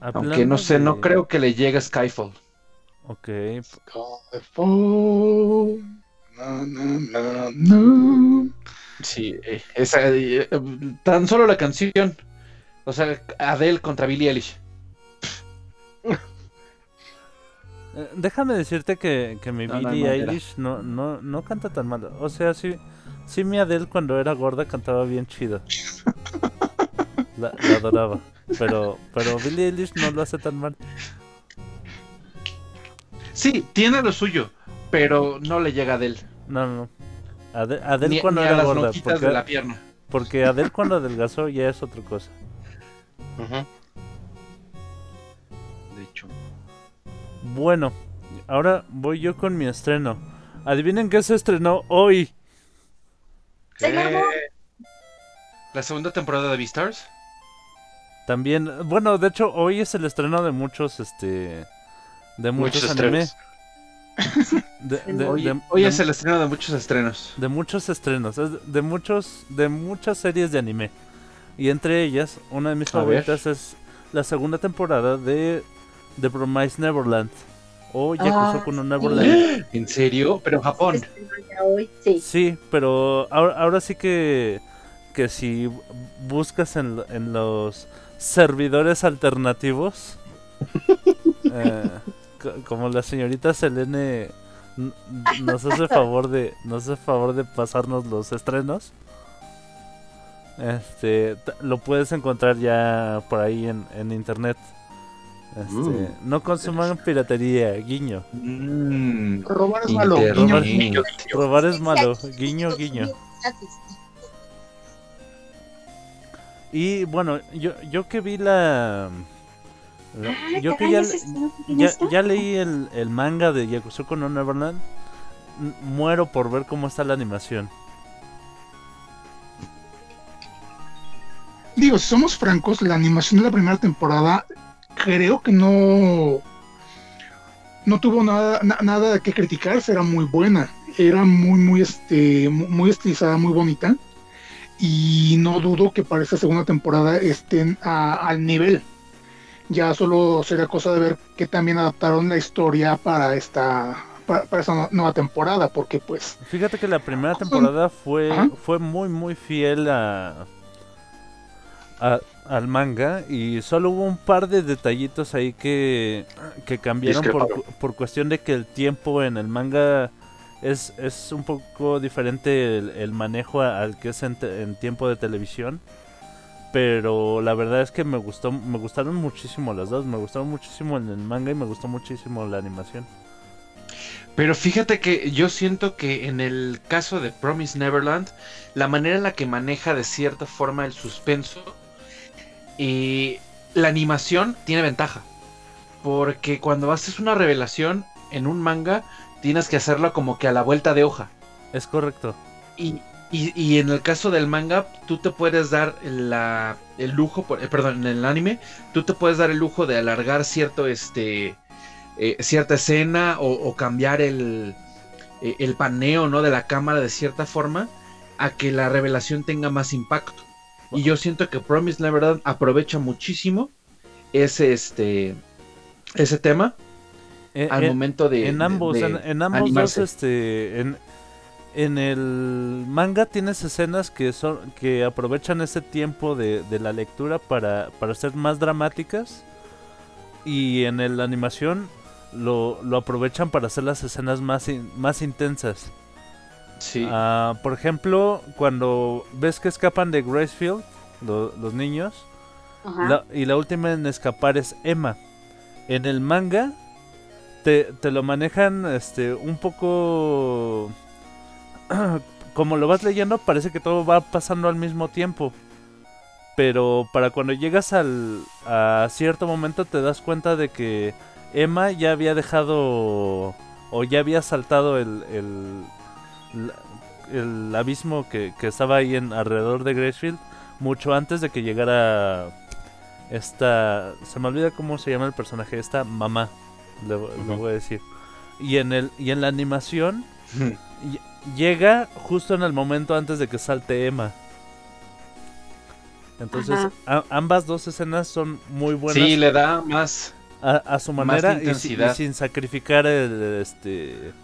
Aunque no sé, no creo que le llegue a Skyfall. Ok, na, na, na. Sí, eh, esa, eh, tan solo la canción. O sea, Adele contra Billie Eilish. Eh, déjame decirte que, que mi No, no Billie. Eilish no, no, no canta tan mal. O sea, sí, sí mi Adele cuando era gorda cantaba bien chido. La, la adoraba. Pero, pero Billie Eilish no lo hace tan mal. Sí, tiene lo suyo, pero no le llega a Adele. No, no, no. Ade- Adele Ni, cuando ni a era las gorda. Porque, de la pierna. porque Adele cuando adelgazó ya es otra cosa. De hecho. Bueno, ahora voy yo con mi estreno. Adivinen qué se estrenó hoy. Bond. La segunda temporada de Beastars. También, bueno, de hecho, hoy es el estreno de muchos, este, de muchos, Muchos anime. estrenos. De, *laughs* de- Hoy, de- hoy de- es el estreno de muchos estrenos. de muchos estrenos, es de muchos, de muchas series de anime. Y entre ellas, una de mis A ver. favoritas es la segunda temporada de The Promised Neverland. O Yakuza Ah, sí. Neverland. *gasps* ¿En serio? Pero en Japón. Sí. Sí, pero ahora, ahora sí que, que si buscas en, lo- en los servidores alternativos, *laughs* eh, como la señorita Selene nos hace *laughs* favor de nos hace favor de pasarnos los estrenos, este lo puedes encontrar ya por ahí en, en internet. Este, Mm. No consuman piratería, guiño. Mm, Robar es malo. Guiño. Robar es malo, guiño, guiño. Y bueno, yo, yo que vi la... la- Ah, yo que ya, ¿ese estreno quién ya, leí el, el manga de Yakuza no Neverland. Muero por ver cómo está la animación. Digo, si somos francos, la animación de la primera temporada creo que no no tuvo nada na- nada que criticarse, era muy buena, era muy muy este mu- muy estilizada, muy bonita y no dudo que para esta segunda temporada estén a- al nivel. Ya solo sería cosa de ver que también adaptaron la historia para esta para, para esta nueva temporada, porque pues Fíjate que la primera temporada fue, fue muy muy fiel a, a- al manga y solo hubo un par de detallitos ahí que, que cambiaron por, por cuestión de que el tiempo en el manga es, es un poco diferente el, el manejo a- al que es en, te- en tiempo de televisión. Pero la verdad es que me gustó, me gustaron muchísimo las dos, me gustaron muchísimo en el manga y me gustó muchísimo la animación. Pero fíjate que yo siento que en el caso de Promise Neverland, la manera en la que maneja de cierta forma el suspenso y la animación tiene ventaja. Porque cuando haces una revelación en un manga, tienes que hacerlo como que a la vuelta de hoja. Es correcto. Y, y- y en el caso del manga, tú te puedes dar la, el lujo, por- eh, perdón, en el anime, tú te puedes dar el lujo de alargar cierto, este, eh, cierta escena o, o cambiar el, eh, el paneo, ¿no? De la cámara de cierta forma a que la revelación tenga más impacto. Y yo siento que Promise Neverland aprovecha muchísimo ese, este, ese tema Eh, al momento de... en ambos, de en, en ambos dos, este, en, en el manga tienes escenas que son que aprovechan ese tiempo de, de la lectura para, para ser más dramáticas y en el- la animación lo, lo aprovechan para hacer las escenas más, in- más intensas. Sí. Ah, por ejemplo, cuando ves que escapan de Gracefield, lo- los niños, la- y la última en escapar es Emma. En el manga te, te lo manejan este un poco *clears throat* como lo vas leyendo parece que todo va pasando al mismo tiempo. Pero para cuando llegas al a cierto momento te das cuenta de que Emma ya había dejado o ya había saltado el el, el abismo que, que estaba ahí en alrededor de Gracefield mucho antes de que llegara esta se me olvida cómo se llama el personaje esta mamá le, le voy a decir y en el y en la animación *laughs* llega justo en el momento antes de que salte Emma. Entonces a- ambas dos escenas son muy buenas sí, le da más... a, a su más manera y, sin sacrificar el, este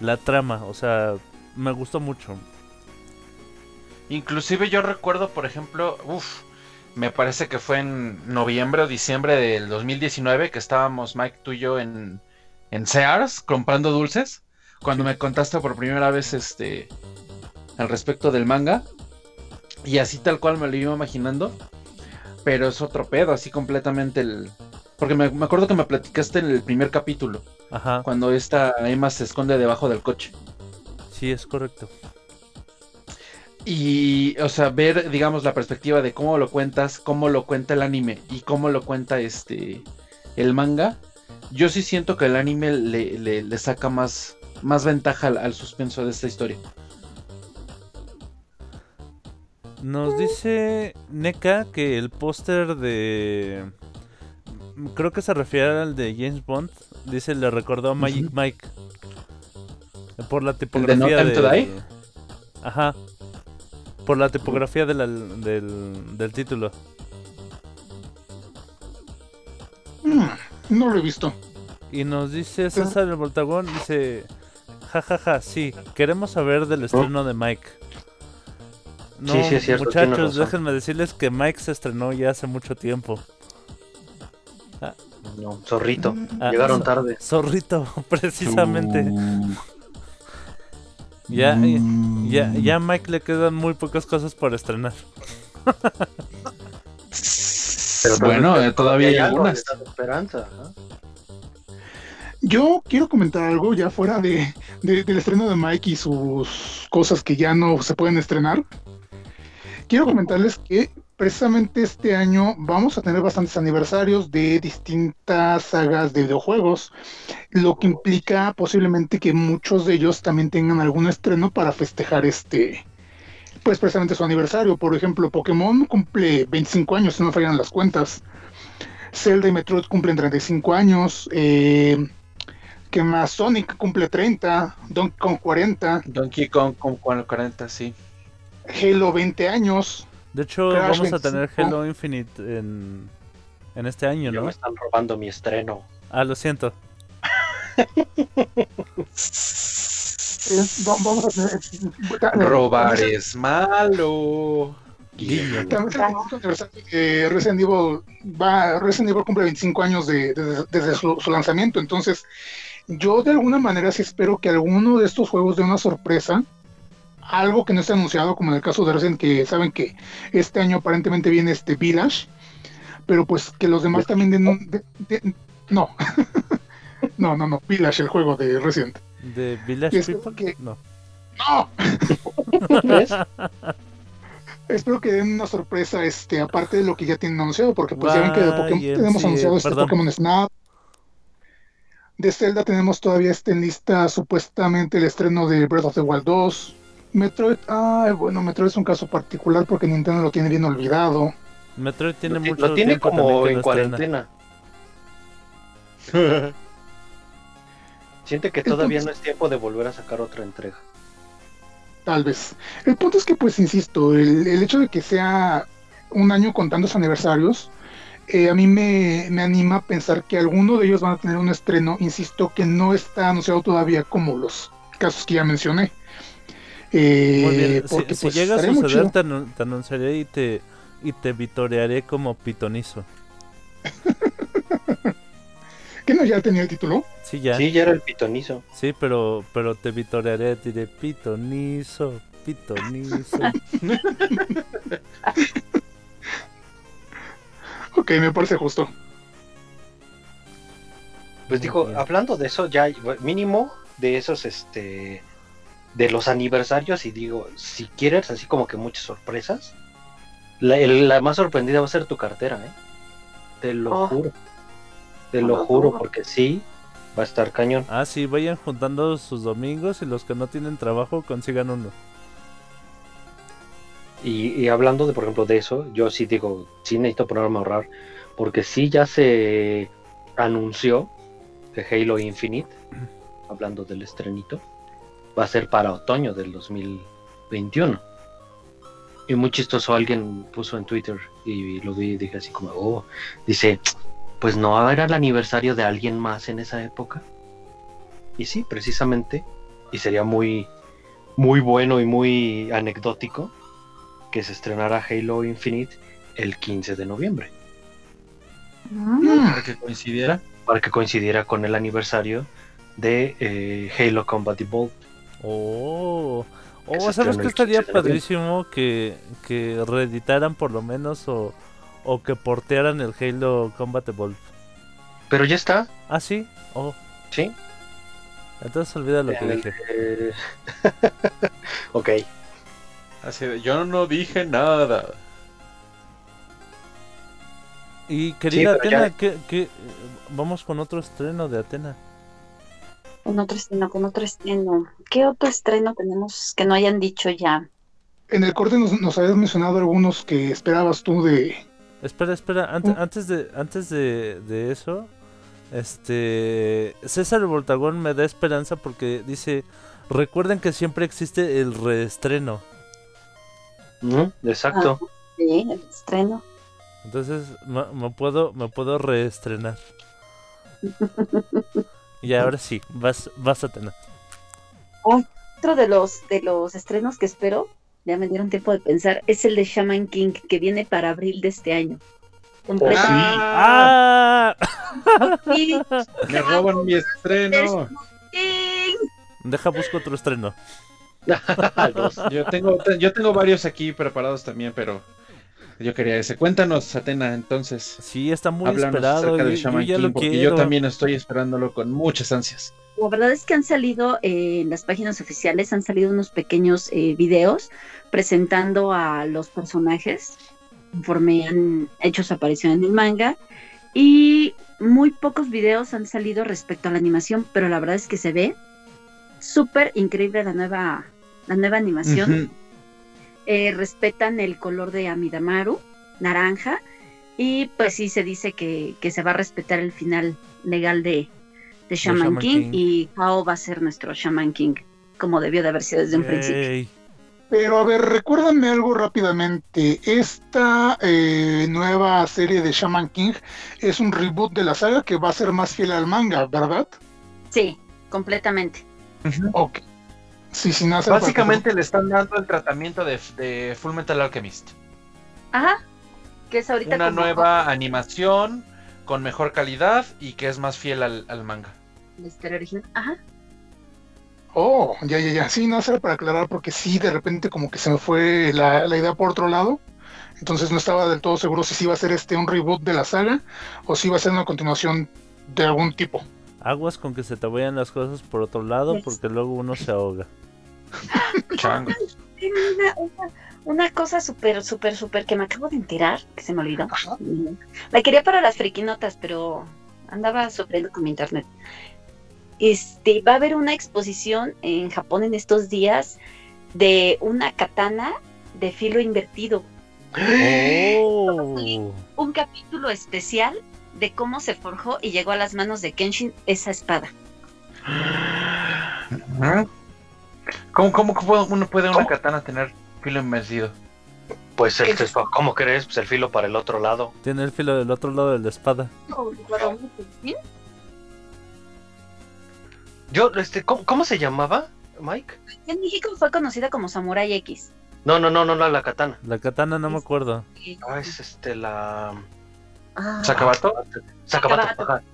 la trama. O sea me gustó mucho. Inclusive yo recuerdo, por ejemplo, uff, me parece que fue en noviembre o diciembre del 2019 que estábamos Mike tú y yo en, en Sears comprando dulces. Cuando me contaste por primera vez este al respecto del manga. Y así tal cual me lo iba imaginando. Pero es otro pedo, así completamente el... Porque me, me acuerdo que me platicaste en el primer capítulo, ajá cuando esta Emma se esconde debajo del coche. sí es correcto Y, o sea, ver, digamos, la perspectiva de cómo lo cuentas, cómo lo cuenta el anime y cómo lo cuenta este el manga. Yo sí siento que el anime le, le- le saca más, más ventaja al, al suspenso de esta historia. Nos dice NECA que el póster de. Creo que se refiere al de James Bond. Dice, le recordó a Magic. Mike. Por la No tipografía Time to de. Die? Ajá. Por la tipografía de la- del, del título. mm, no lo he visto. Y nos dice César el Voltagón, dice, jajaja, sí, queremos saber del estreno de Mike. No, Sí, sí, es cierto, muchachos, déjenme decirles que Mike se estrenó ya hace mucho tiempo. No, zorrito. Ah, Llegaron tarde. Zorrito, *laughs* precisamente. Uh, Ya, mm. ya, ya a Mike le quedan muy pocas cosas por estrenar. Pero Bueno, eh, todavía hay algunas. esperanza. ¿no? Yo quiero comentar algo ya fuera de, de- del estreno de Mike y sus cosas que ya no se pueden estrenar. Quiero comentarles que precisamente este año vamos a tener bastantes aniversarios de distintas sagas de videojuegos, lo que implica posiblemente que muchos de ellos también tengan algún estreno para festejar este, pues precisamente su aniversario. Por ejemplo, Pokémon cumple 25 años, si no fallan las cuentas. Zelda y Metroid cumplen 35 años. Eh, ¿Qué más? Sonic cumple 30, Donkey Kong 40, Donkey Kong con 40, sí. Halo 20 años. De hecho, Crash vamos a tener 25. Halo Infinite en, en este año, Ya ¿no? me están robando mi estreno. Ah, lo siento. Eh, va- vamos a tener. Robar es malo. También tenemos un aniversario que Resident Evil va, Resident Evil cumple 25 años de- de- desde su, su lanzamiento, entonces yo de alguna manera sí espero que alguno de estos juegos dé una sorpresa, algo que no esté anunciado, como en el caso de Resident, que saben que este año aparentemente viene este Village, pero pues que los demás también den un... de- de- no, *laughs* no, no, no, Village, el juego de Resident. ¿De Village Es People? que- No. ¡No! ¿Ves? *laughs* Espero que den una sorpresa, este, aparte de lo que ya tienen anunciado, porque pues ya ven que de Pokémon tenemos anunciado este perdón. Pokémon Snap. De Zelda tenemos todavía este en lista supuestamente el estreno de Breath of the Wild 2. Metroid, ah, bueno, Metroid es un caso particular porque Nintendo lo tiene bien olvidado. Metroid tiene lo, mucho lo tiene tiempo como que en cuarentena. *laughs* Siente que todavía no es tiempo de volver a sacar otra entrega. Tal vez. El punto es que, pues, insisto, el, el hecho de que sea un año con tantos aniversarios, eh, a mí me, me anima a pensar que alguno de ellos van a tener un estreno, insisto, que no está anunciado todavía como los casos que ya mencioné. Eh, Muy bien. Si, porque, si pues, llega a suceder, chido. te, anun- te anunciaré y te, y te vitorearé como pitonizo. *laughs* ¿Que no ya tenía el título? Sí, ya. Sí, ya era el pitonizo. Sí, pero, pero te vitorearé, diré pitonizo, pitonizo. *laughs* *laughs* Ok, me parece justo. Pues bien. hablando de eso, ya mínimo de esos, este, de los aniversarios, y digo, si quieres así como que muchas sorpresas, la, el- la más sorprendida va a ser tu cartera, ¿eh? Te lo Oh. juro. Te lo juro, porque sí, va a estar cañón. Ah, sí, vayan juntando sus domingos y los que no tienen trabajo consigan uno. Y, y hablando de, por ejemplo, de eso, yo sí digo, sí necesito ponerme a ahorrar, porque sí ya se anunció que Halo Infinite, hablando del estrenito, va a ser para otoño del 2021. Y muy chistoso, alguien puso en Twitter y lo vi y dije así como, oh, dice, pues no era el aniversario de alguien más en esa época. Y sí, precisamente, y sería muy, muy bueno y muy anecdótico que se estrenara Halo Infinite el 15 de noviembre, Mm, Para que coincidiera. para que coincidiera con el aniversario de eh, Halo Combat Evolved. Oh, Que oh ¿sabes 15 estaría padrísimo? Que, que reeditaran por lo menos o, o que portearan el Halo Combat Evolved. Pero ya está, Ah, sí. Oh, ¿sí? entonces olvida lo que dije. eh, *laughs* ok, Así de, yo no dije nada. Y querida ya- Atena, ¿qué, qué- vamos con otro estreno de Atena. Con otro estreno, con otro estreno. ¿Qué otro estreno tenemos que no hayan dicho ya? En el corte nos, nos habías mencionado algunos que esperabas tú de... Espera, espera, Mm. antes de antes de, de eso, este César Voltagón me da esperanza porque dice, recuerden que siempre existe el reestreno. Exacto. Sí, el estreno. Entonces me, me puedo me puedo reestrenar. *laughs* y ahora sí, vas vas a tener. Otro de los, de los estrenos que espero, ya me dieron tiempo de pensar, es el de Shaman King, que viene para abril de este año. ¡Ah! Sí, Me roban mi estreno. King. Deja busco otro estreno. *laughs* Dos. Yo tengo, yo tengo varios aquí preparados también, pero yo quería ese. Cuéntanos, Atena, entonces. Sí, está muy Háblanos esperado. acerca Yo, yo ya King, lo porque quiero. yo también estoy esperándolo con muchas ansias. La verdad es que han salido eh, en las páginas oficiales, han salido unos pequeños eh, videos presentando a los personajes conforme han hecho su aparición en el manga. Y muy pocos videos han salido respecto a la animación, pero la verdad es que se ve súper increíble la nueva, la nueva animación. Eh, respetan el color de Amidamaru, naranja, y pues sí se dice que, que se va a respetar el final legal de, de Shaman, Shaman King, King. y Kao va a ser nuestro Shaman King, como debió de haber sido desde un principio. Pero a ver, recuérdame algo rápidamente. Esta eh, nueva serie de Shaman King es un reboot de la saga que va a ser más fiel al manga, ¿verdad? Sí, completamente. Ok. Sí, Básicamente le están dando el tratamiento de, de Full Metal Alchemist. Ajá. Que es ahorita Una como- nueva animación con mejor calidad y que es más fiel al, al manga. la original. Ajá. Oh, ya, ya, ya. Sí, no será para aclarar porque sí, de repente como que se me fue la, la idea por otro lado. Entonces no estaba del todo seguro si sí iba a ser este un reboot de la saga o si iba a ser una continuación de algún tipo. Aguas con que se te vayan las cosas por otro lado porque luego uno se ahoga. Chango. Tengo Una, una, una cosa súper, súper, súper que me acabo de enterar, que se me olvidó. Ajá. La quería para las friquinotas, pero andaba sufriendo con mi internet. Este, va a haber una exposición en Japón en estos días de una katana de filo invertido. Oh. Un capítulo especial de cómo se forjó y llegó a las manos de Kenshin esa espada. Ujú. ¿Cómo, cómo, cómo uno puede una ¿Cómo? katana tener filo inmersido? Pues el, ¿cómo crees? Pues el filo para el otro lado. Tiene el filo del otro lado de la espada. Yo, este, ¿cómo, cómo se llamaba, Mike? En México fue conocida como Samurai X. No, no, no, no, no, la katana. La katana no me acuerdo. No, es este, la... Ah, ¿Sacabato? Sacabato. Sacabato.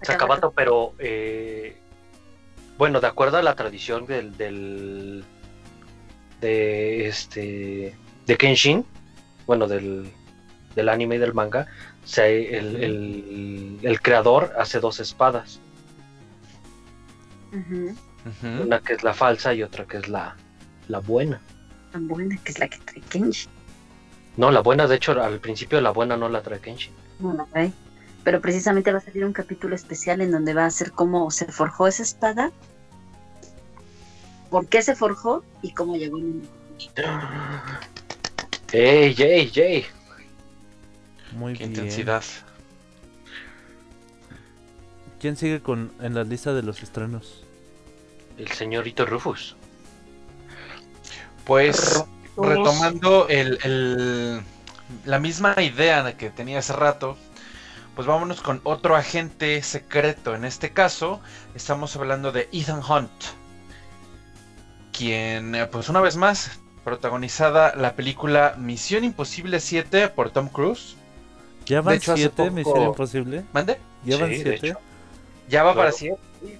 Sacabato, pero... eh, bueno, de acuerdo a la tradición del... del de este... De Kenshin, bueno, del, del anime y del manga, se, el, el, el creador hace dos espadas. Una que es la falsa y otra que es la, la buena. Tan buena que es la que trae Kenshin. No, la buena, de hecho, al principio la buena no la trae Kenshin. No la trae. Pero precisamente va a salir un capítulo especial en donde va a ser cómo se forjó esa espada, por qué se forjó y cómo llegó en ¡Ey, ey, ey! Muy Qué bien. intensidad. ¿Quién sigue con en la lista de los estrenos? El señorito Rufus. Pues retomando el, el- la misma idea que tenía hace rato, pues vámonos con otro agente secreto. En este caso, estamos hablando de Ethan Hunt, quien, eh, pues una vez más, protagonizada la película Misión Imposible 7 por Tom Cruise. ¿Ya van hecho, hace siete poco- Misión Imposible? ¿Mande? ¿Ya van Sí, de siete? hecho. Ya va Claro. para 7.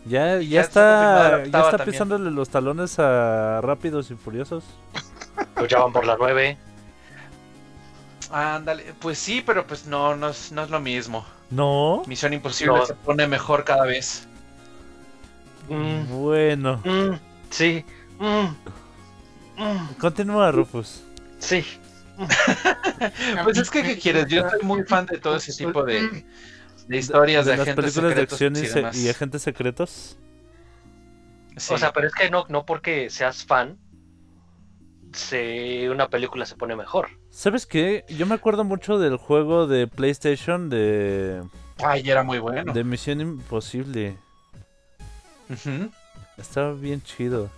Ya, ya ya está ya está pisándole los talones a Rápidos y Furiosos. *laughs* Pues ya van por la nueve. Ándale, pues sí, pero pues no, no es, no es lo mismo. No. Misión Imposible No. se pone mejor cada vez. Mm, Bueno. mm, sí. Mm, mm, Continúa, Rufus. sí. *laughs* Pues es que, ¿qué quieres? Yo soy muy fan de todo ese tipo de, de historias de, de las agentes películas de secretos acción y, y se- demás. y agentes secretos. Sí. O sea, pero es que no, no porque seas fan, se, una película se pone mejor. ¿Sabes qué? Yo me acuerdo mucho del juego de PlayStation de, Ay, era muy bueno. de Misión Imposible. Estaba bien chido.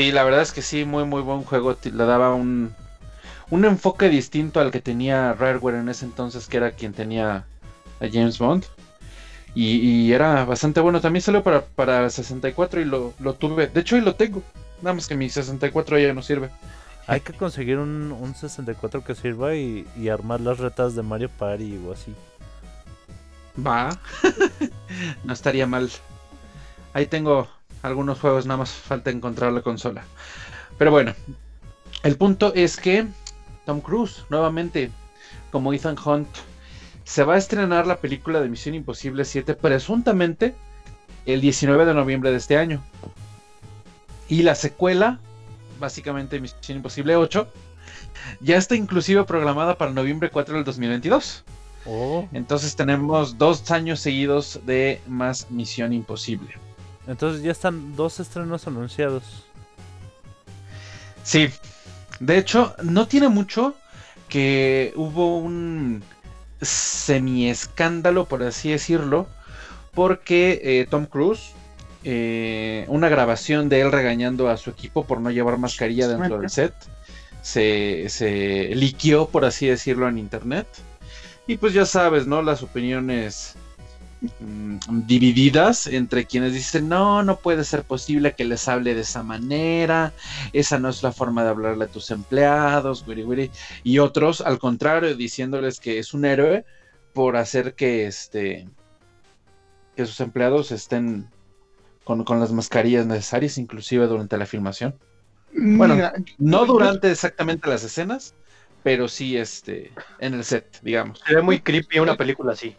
Sí, la verdad es que sí, muy muy buen juego. Le daba un, un enfoque distinto al que tenía Rareware en ese entonces, que era quien tenía a James Bond. Y, y era bastante bueno. También salió para, para 64 y lo, lo tuve. De hecho, hoy lo tengo. Nada más que mi 64 ya no sirve. Hay que conseguir un, un 64 que sirva y, y armar las retas de Mario Party o así. Va. *laughs* no estaría mal. Ahí tengo algunos juegos, nada más falta encontrar la consola. Pero bueno, el punto es que Tom Cruise, nuevamente, como Ethan Hunt, se va a estrenar la película de Misión Imposible 7 presuntamente el 19 de noviembre de este año. Y la secuela, básicamente Misión Imposible 8, ya está inclusive programada para noviembre 4 del 2022. Oh, Entonces tenemos dos años seguidos de más Misión Imposible. Entonces ya están dos estrenos anunciados. Sí, de hecho, no tiene mucho que hubo un semi escándalo, por así decirlo, porque eh, Tom Cruise eh, una grabación de él regañando a su equipo por no llevar mascarilla dentro del set. Se, se liqueó, por así decirlo, en internet. Y pues ya sabes, ¿no? Las opiniones divididas entre quienes dicen, no, no puede ser posible que les hable de esa manera, esa no es la forma de hablarle a tus empleados, wiri, wiri", y otros, al contrario, diciéndoles que es un héroe por hacer que este que sus empleados estén con, con las mascarillas necesarias, inclusive durante la filmación. Bueno, Mira, No durante exactamente las escenas, pero sí este en el set, digamos. Se ve muy creepy una película así.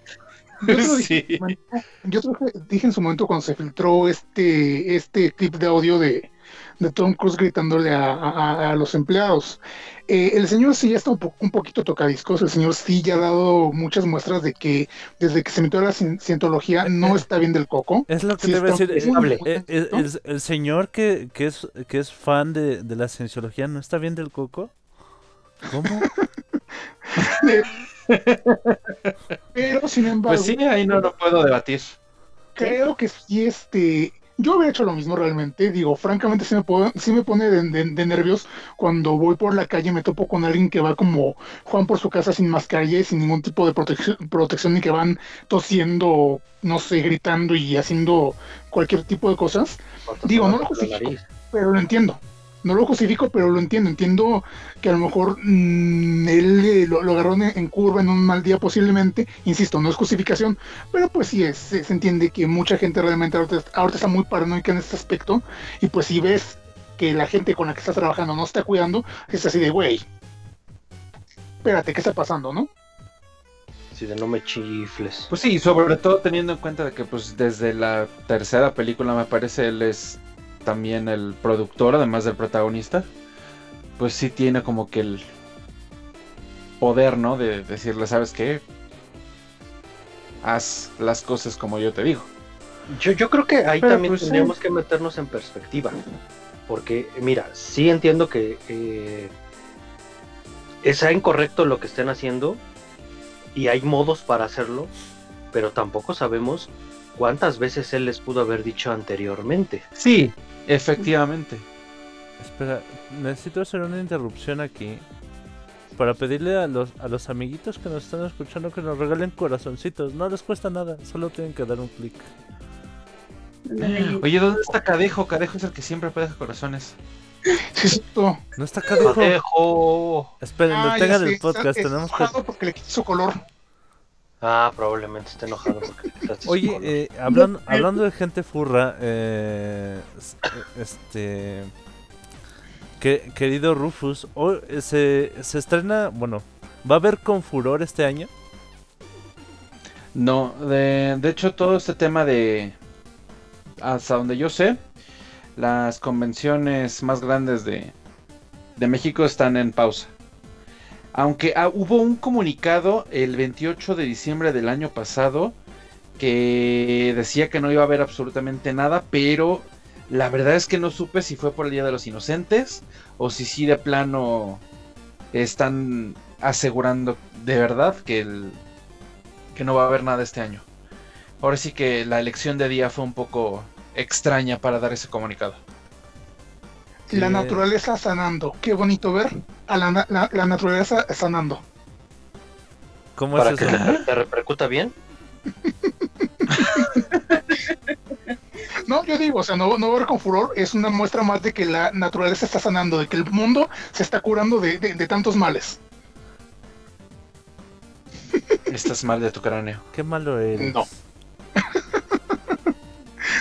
Yo te *laughs* dije en su momento- yo te lo dije en su momento cuando se filtró este, este clip de audio de, de Tom Cruise gritándole a, a- a los empleados. Eh, el señor sí ya está un, po- un poquito tocadiscos, el señor sí ya ha dado muchas muestras de que desde que se metió a la cien- cientología no está bien del coco. Es lo que Sí te iba a decir. eh, eh, eh, el, el señor que, que, es, que es fan de, de la cienciología no está bien del coco. ¿Cómo? *laughs* *laughs* Pero sin embargo, Pues sí, ahí no lo puedo debatir. creo que sí, este, yo habría hecho lo mismo realmente, digo, francamente sí me, puedo- sí me pone de, de- de nervios cuando voy por la calle y me topo con alguien que va como Juan por su casa sin mascarilla y sin ningún tipo de protección, protección y que van tosiendo, no sé, gritando y haciendo cualquier tipo de cosas, Digo, no lo justifico. pero lo entiendo. No lo justifico, pero lo entiendo. Entiendo que a lo mejor mm, él eh, lo, lo agarró en, en curva en un mal día posiblemente. Insisto, no es justificación, pero pues sí es, se, se entiende que mucha gente realmente ahorita, ahorita está muy paranoica en este aspecto. Y pues si ves que la gente con la que estás trabajando no está cuidando, es así de, güey, espérate, ¿qué está pasando, no? Sí, de no me chifles. Pues sí, sobre todo teniendo en cuenta de que pues desde la tercera película me parece él es también el productor, además del protagonista. Pues sí tiene como que el poder, ¿no? De decirle, ¿sabes qué? Haz las cosas como yo te digo. Yo, yo creo que ahí Pero, también pues, sí. tendríamos que meternos en perspectiva. Porque, mira, sí entiendo que eh, sea incorrecto lo que estén haciendo y hay modos para hacerlo, pero tampoco sabemos cuántas veces él les pudo haber dicho anteriormente. Sí, efectivamente. Espera, necesito hacer una interrupción aquí para pedirle a los, a los amiguitos que nos están escuchando que nos regalen corazoncitos. No les cuesta nada, solo tienen que dar un clic. Oye, ¿dónde está Cadejo? Cadejo es el que siempre deja corazones. Sí, es cierto. No está Cadejo. Cadejo. Esperen, Ah, detengan el está- podcast. Tenemos que... porque le quitó su color. Ah, probablemente esté enojado *laughs* porque Oye, color. eh, hablando, hablando de gente furra, eh, eh, este... que- querido Rufus, hoy, eh, se, se estrena, bueno, ¿va a haber con furor este año? No, de, de hecho todo este tema de, hasta donde yo sé, las convenciones más grandes de, de México están en pausa. Aunque ah, hubo un comunicado el 28 de diciembre del año pasado que decía que no iba a haber absolutamente nada, pero la verdad es que no supe si fue por el Día de los Inocentes o si de plano están asegurando de verdad que que no va a haber nada este año. Ahora sí que la elección de día fue un poco extraña para dar ese comunicado. La naturaleza sanando. Qué bonito ver a la, la- la naturaleza sanando. ¿Cómo Para es que eso? te, te repercuta bien. No, yo digo, o sea, no, no ver con furor es una muestra más de que la naturaleza está sanando, de que el mundo se está curando de, de- de tantos males. Estás mal de tu cráneo. Qué malo eres. No. *laughs*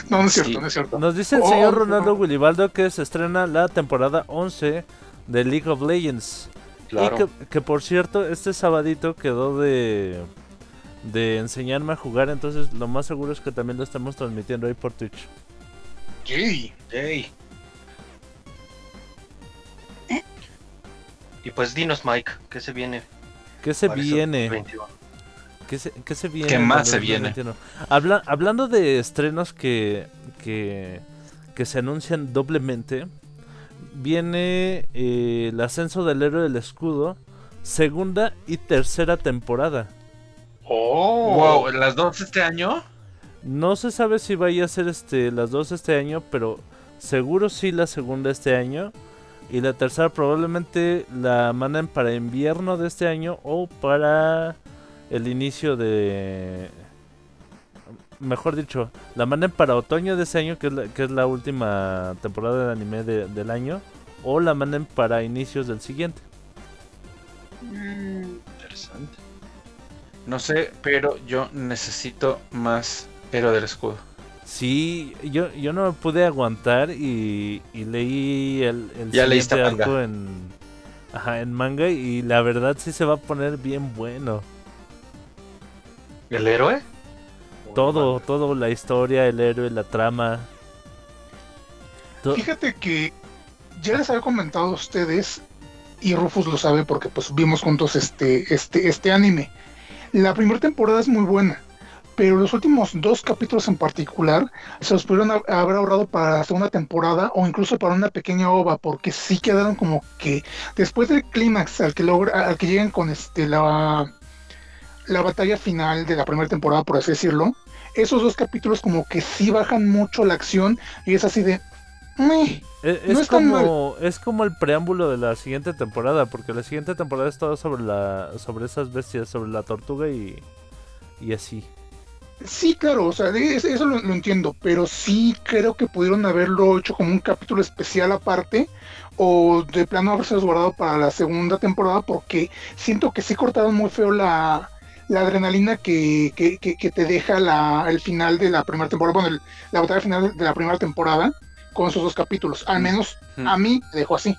No, no es cierto, Sí. no es cierto. Nos dice el Oh, señor no. Ronaldo Willibaldo que se estrena la temporada 11 de League of Legends. Claro. Y que, que, por cierto, este sabadito quedó de, de enseñarme a jugar, entonces lo más seguro es que también lo estamos transmitiendo ahí por Twitch. Yay. Yay. Y pues dinos, Mike, ¿qué se viene? ¿Qué se viene? 2021? ¿Qué se, qué se viene? ¿Qué más se viene? 2021? Habla- hablando de estrenos que, que, que se anuncian doblemente, viene eh, el ascenso del héroe del escudo, segunda y tercera temporada. Oh. Wow, ¿las dos este año? No se sabe si vaya a ser este, las dos este año, pero seguro sí la segunda este año. Y la tercera probablemente la manden para invierno de este año o para el inicio de... Mejor dicho, la manden para otoño de este año, que es la, que es la última temporada de anime de- del año. O la manden para inicios del siguiente. Mm, Interesante. No sé, pero yo necesito más héroe del escudo. Sí, yo, yo no me pude aguantar y, y leí el, el Ya siguiente manga. arco en, ajá, en manga y la verdad sí se va a poner bien bueno. ¿El héroe? Todo, todo, la historia, el héroe, la trama. To- Fíjate que ya les había comentado a ustedes, y Rufus lo sabe porque pues vimos juntos este, este, este anime. La primera temporada es muy buena, pero los últimos dos capítulos en particular se los pudieron ha- haber ahorrado para la segunda temporada o incluso para una pequeña ova, porque sí quedaron como que después del clímax al que logra, al que llegan con este la la batalla final de la primera temporada, por así decirlo, esos dos capítulos como que sí bajan mucho la acción y es así de e- no es, como, es como el preámbulo de la siguiente temporada, porque la siguiente temporada es todo sobre la sobre esas bestias, sobre la tortuga y, y así. Sí, claro, o sea, eso lo, lo entiendo, pero sí creo que pudieron haberlo hecho como un capítulo especial aparte o de plano haberse guardado para la segunda temporada porque siento que sí cortaron muy feo la, la adrenalina que, que, que- que te deja la, el final de la primera temporada, bueno, el- la batalla final de la primera temporada con esos dos capítulos, al menos Mm. a mí me dejó así.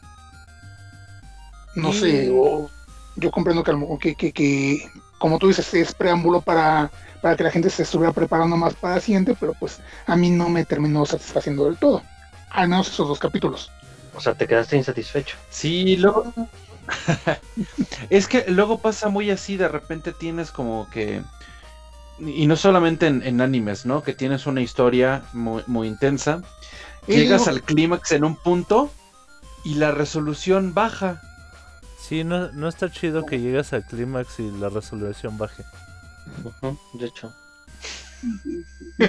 No sé, o- yo comprendo que, que, que, que, como tú dices, es preámbulo para, para que la gente se estuviera preparando más para la siguiente, pero pues a mí no me terminó satisfaciendo del todo. Al menos esos dos capítulos. O sea, te quedaste insatisfecho. Sí, luego. *laughs* es que luego pasa muy así, de repente tienes como que. Y no solamente en, en animes, ¿no? Que tienes una historia muy, muy intensa. Y Llegas digo- al clímax en un punto y la resolución baja. Sí, no, no está chido que llegas al clímax y la resolución baje. De hecho. *laughs*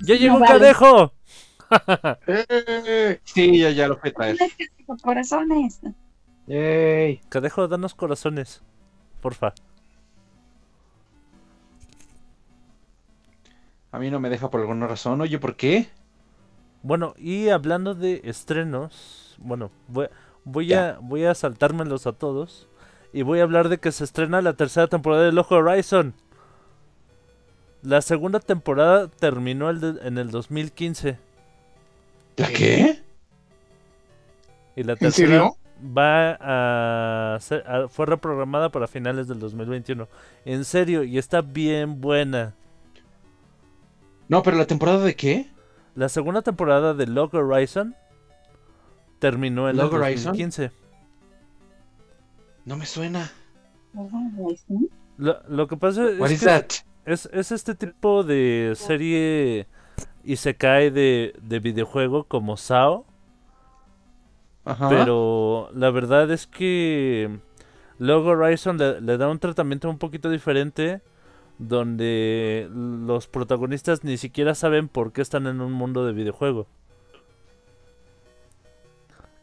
¡Ya llegó No un vale. cadejo! ¡Eh! *laughs* Sí, ya, ya lo traer. Corazones. ¡Yay! Cadejo, danos corazones. Porfa. A mí no me deja por alguna razón. Oye, ¿por qué? Bueno, y hablando de estrenos, bueno, voy, voy a voy a saltármelos a todos y voy a hablar de que se estrena la tercera temporada de Loco Horizon. La segunda temporada terminó el de- en el 2015 ¿La qué? y la ¿En tercera serio? Va a, ser- a- fue reprogramada para finales del 2021. En serio, y está bien buena. No, pero la temporada de qué? La segunda temporada de Log Horizon terminó en Log el Horizon? 2015. No me suena. Lo, lo que pasa What es is que that? es, es este tipo de serie y se cae de, de videojuego como SAO, Ajá. pero la verdad es que Log Horizon le, le da un tratamiento un poquito diferente donde los protagonistas ni siquiera saben por qué están en un mundo de videojuego.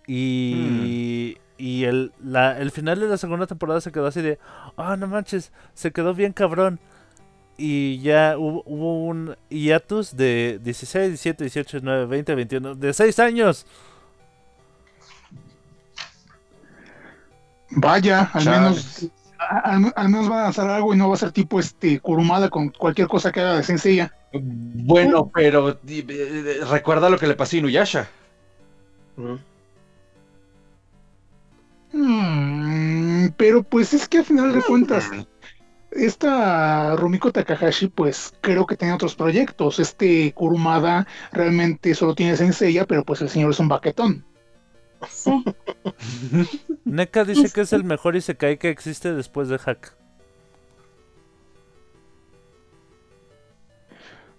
Y, y el, la- el final de la segunda temporada se quedó así de, ah, no manches, se quedó bien cabrón. Y ya hubo, hubo un hiatus de 16, 17, 18, 19, 20, 21, de 6 años. Vaya, al Chales. menos a- al, al menos van a lanzar algo y no va a ser tipo este Kurumada con cualquier cosa que haga de Senseiya. Bueno, pero di- eh, recuerda lo que le pasó a Inuyasha. Mm, pero pues es que al final de cuentas, esta Rumiko Takahashi, pues creo que tiene otros proyectos. Este Kurumada realmente solo tiene Senseiya, pero pues el señor es un baquetón. Sí. *laughs* Neka dice que es el mejor Isekai que existe después de Hack.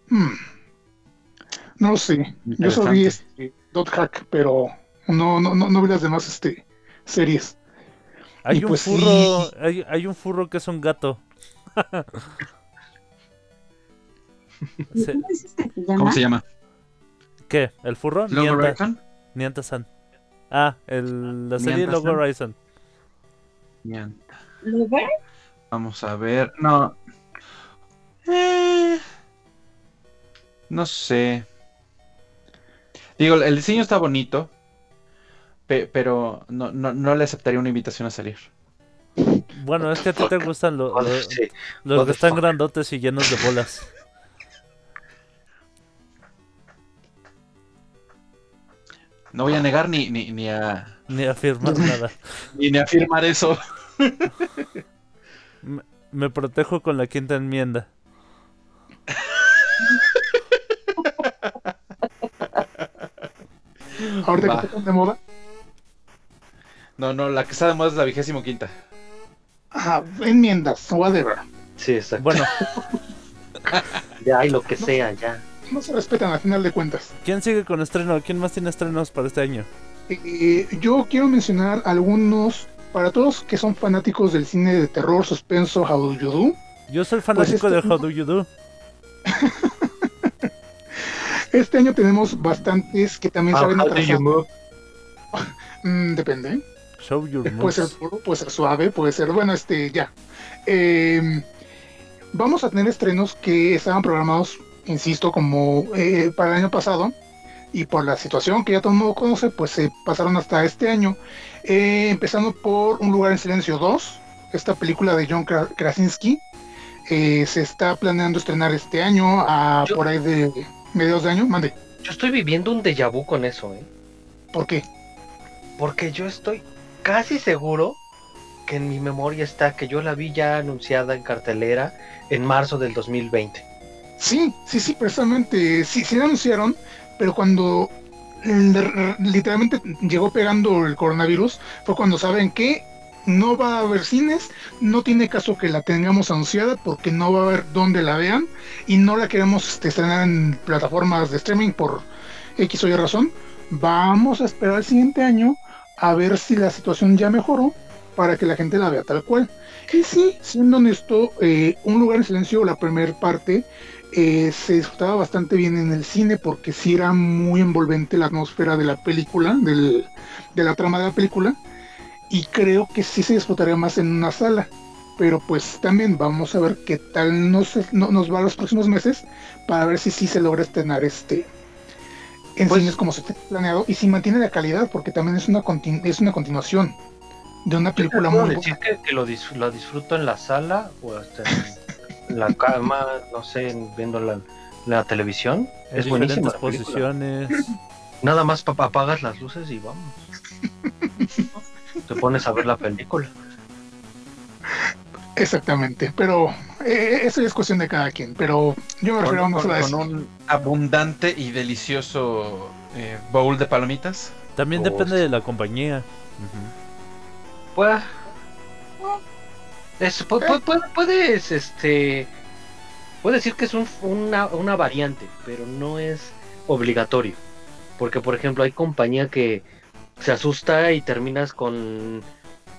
Mm. No lo sé. Yo solo vi este Dot Hack, pero no, no, no, no vi las demás este, series. Hay Y un pues furro, hay, hay un furro que es un gato. *laughs* ¿Cómo se llama? ¿Qué? ¿El furro? ¿Log Nienta. Ah, el, la serie Nienta-san. Log Horizon. ¿Lover? Vamos a ver. No. Eh, no sé. Digo, el diseño está bonito. pe- pero no, no, no le aceptaría una invitación a salir. Bueno, es que a ti te gustan lo- *laughs* los que están grandotes y llenos de bolas. No voy a negar ni, ni, ni a Ni afirmar *laughs* nada. ni, ni a afirmar eso. *laughs* Me protejo con la quinta enmienda. *laughs* Ahorita que está tan de moda. No, no, la que está de moda es la vigésimo quinta. Ajá, enmiendas, whatever. Sí, exacto. Bueno, Ya hay lo que sea, ya. No se respetan al final de cuentas. ¿quién sigue con estreno? ¿Quién más tiene estrenos para este año? Eh, yo quiero mencionar algunos, para todos que son fanáticos del cine de terror, suspenso, How Do You Do. Yo soy fanático este- de How Do You Do. *laughs* Este año tenemos bastantes que también How, saben atrasar. *laughs* Mm, depende. ¿eh? Show Your Puede ser duro, puede ser suave, puede ser, bueno, este, ya. Eh, vamos a tener estrenos que estaban programados, insisto, como eh, para el año pasado. Y por la situación que ya todo el mundo conoce, pues se pasaron hasta este año. Eh, empezando por Un lugar en silencio 2, esta película de John Kra- Krasinski. eh, se está planeando estrenar este año, a Yo- por ahí de mediados de año. Mande, Yo estoy viviendo un déjà vu con eso, ¿eh? ¿por qué? Porque yo estoy casi seguro que en mi memoria está que yo la vi ya anunciada en cartelera en marzo del 2020. Sí, sí, sí, precisamente, sí, sí anunciaron, pero cuando literalmente llegó pegando el coronavirus, fue cuando saben que no va a haber cines, no tiene caso que la tengamos anunciada porque no va a haber dónde la vean y no la queremos este, estrenar en plataformas de streaming por X o Y razón. Vamos a esperar el siguiente año a ver si la situación ya mejoró para que la gente la vea tal cual. Y sí, siendo honesto, eh, Un lugar en silencio, la primera parte, eh, se disfrutaba bastante bien en el cine porque sí era muy envolvente la atmósfera de la película, del- de la trama de la película, y creo que sí se disfrutaría más en una sala. Pero pues también vamos a ver qué tal nos, no- nos va los próximos meses para ver si sí se logra estrenar este en Pues- cines como se tiene planeado y si mantiene la calidad porque también es una es una continuación de una película ¿Puedo muy decir buena. que, que lo, dis- lo disfruto en la sala o hasta en *laughs* la cama, no sé, en- viendo la, la televisión? En es buenísima. posiciones. Nada más pa- apagas las luces y vamos. Te pones a ver la película. Exactamente, pero eh, eso ya es cuestión de cada quien. Pero yo me Con, refiero a una con- sola con un abundante y delicioso eh, bowl de palomitas. También Oh, depende sí. de la compañía. Pues. Es, pu- pu- pu- puedes, este. Puedes decir que es un- una, una variante, pero no es obligatorio. Porque, por ejemplo, hay compañía que se asusta y terminas con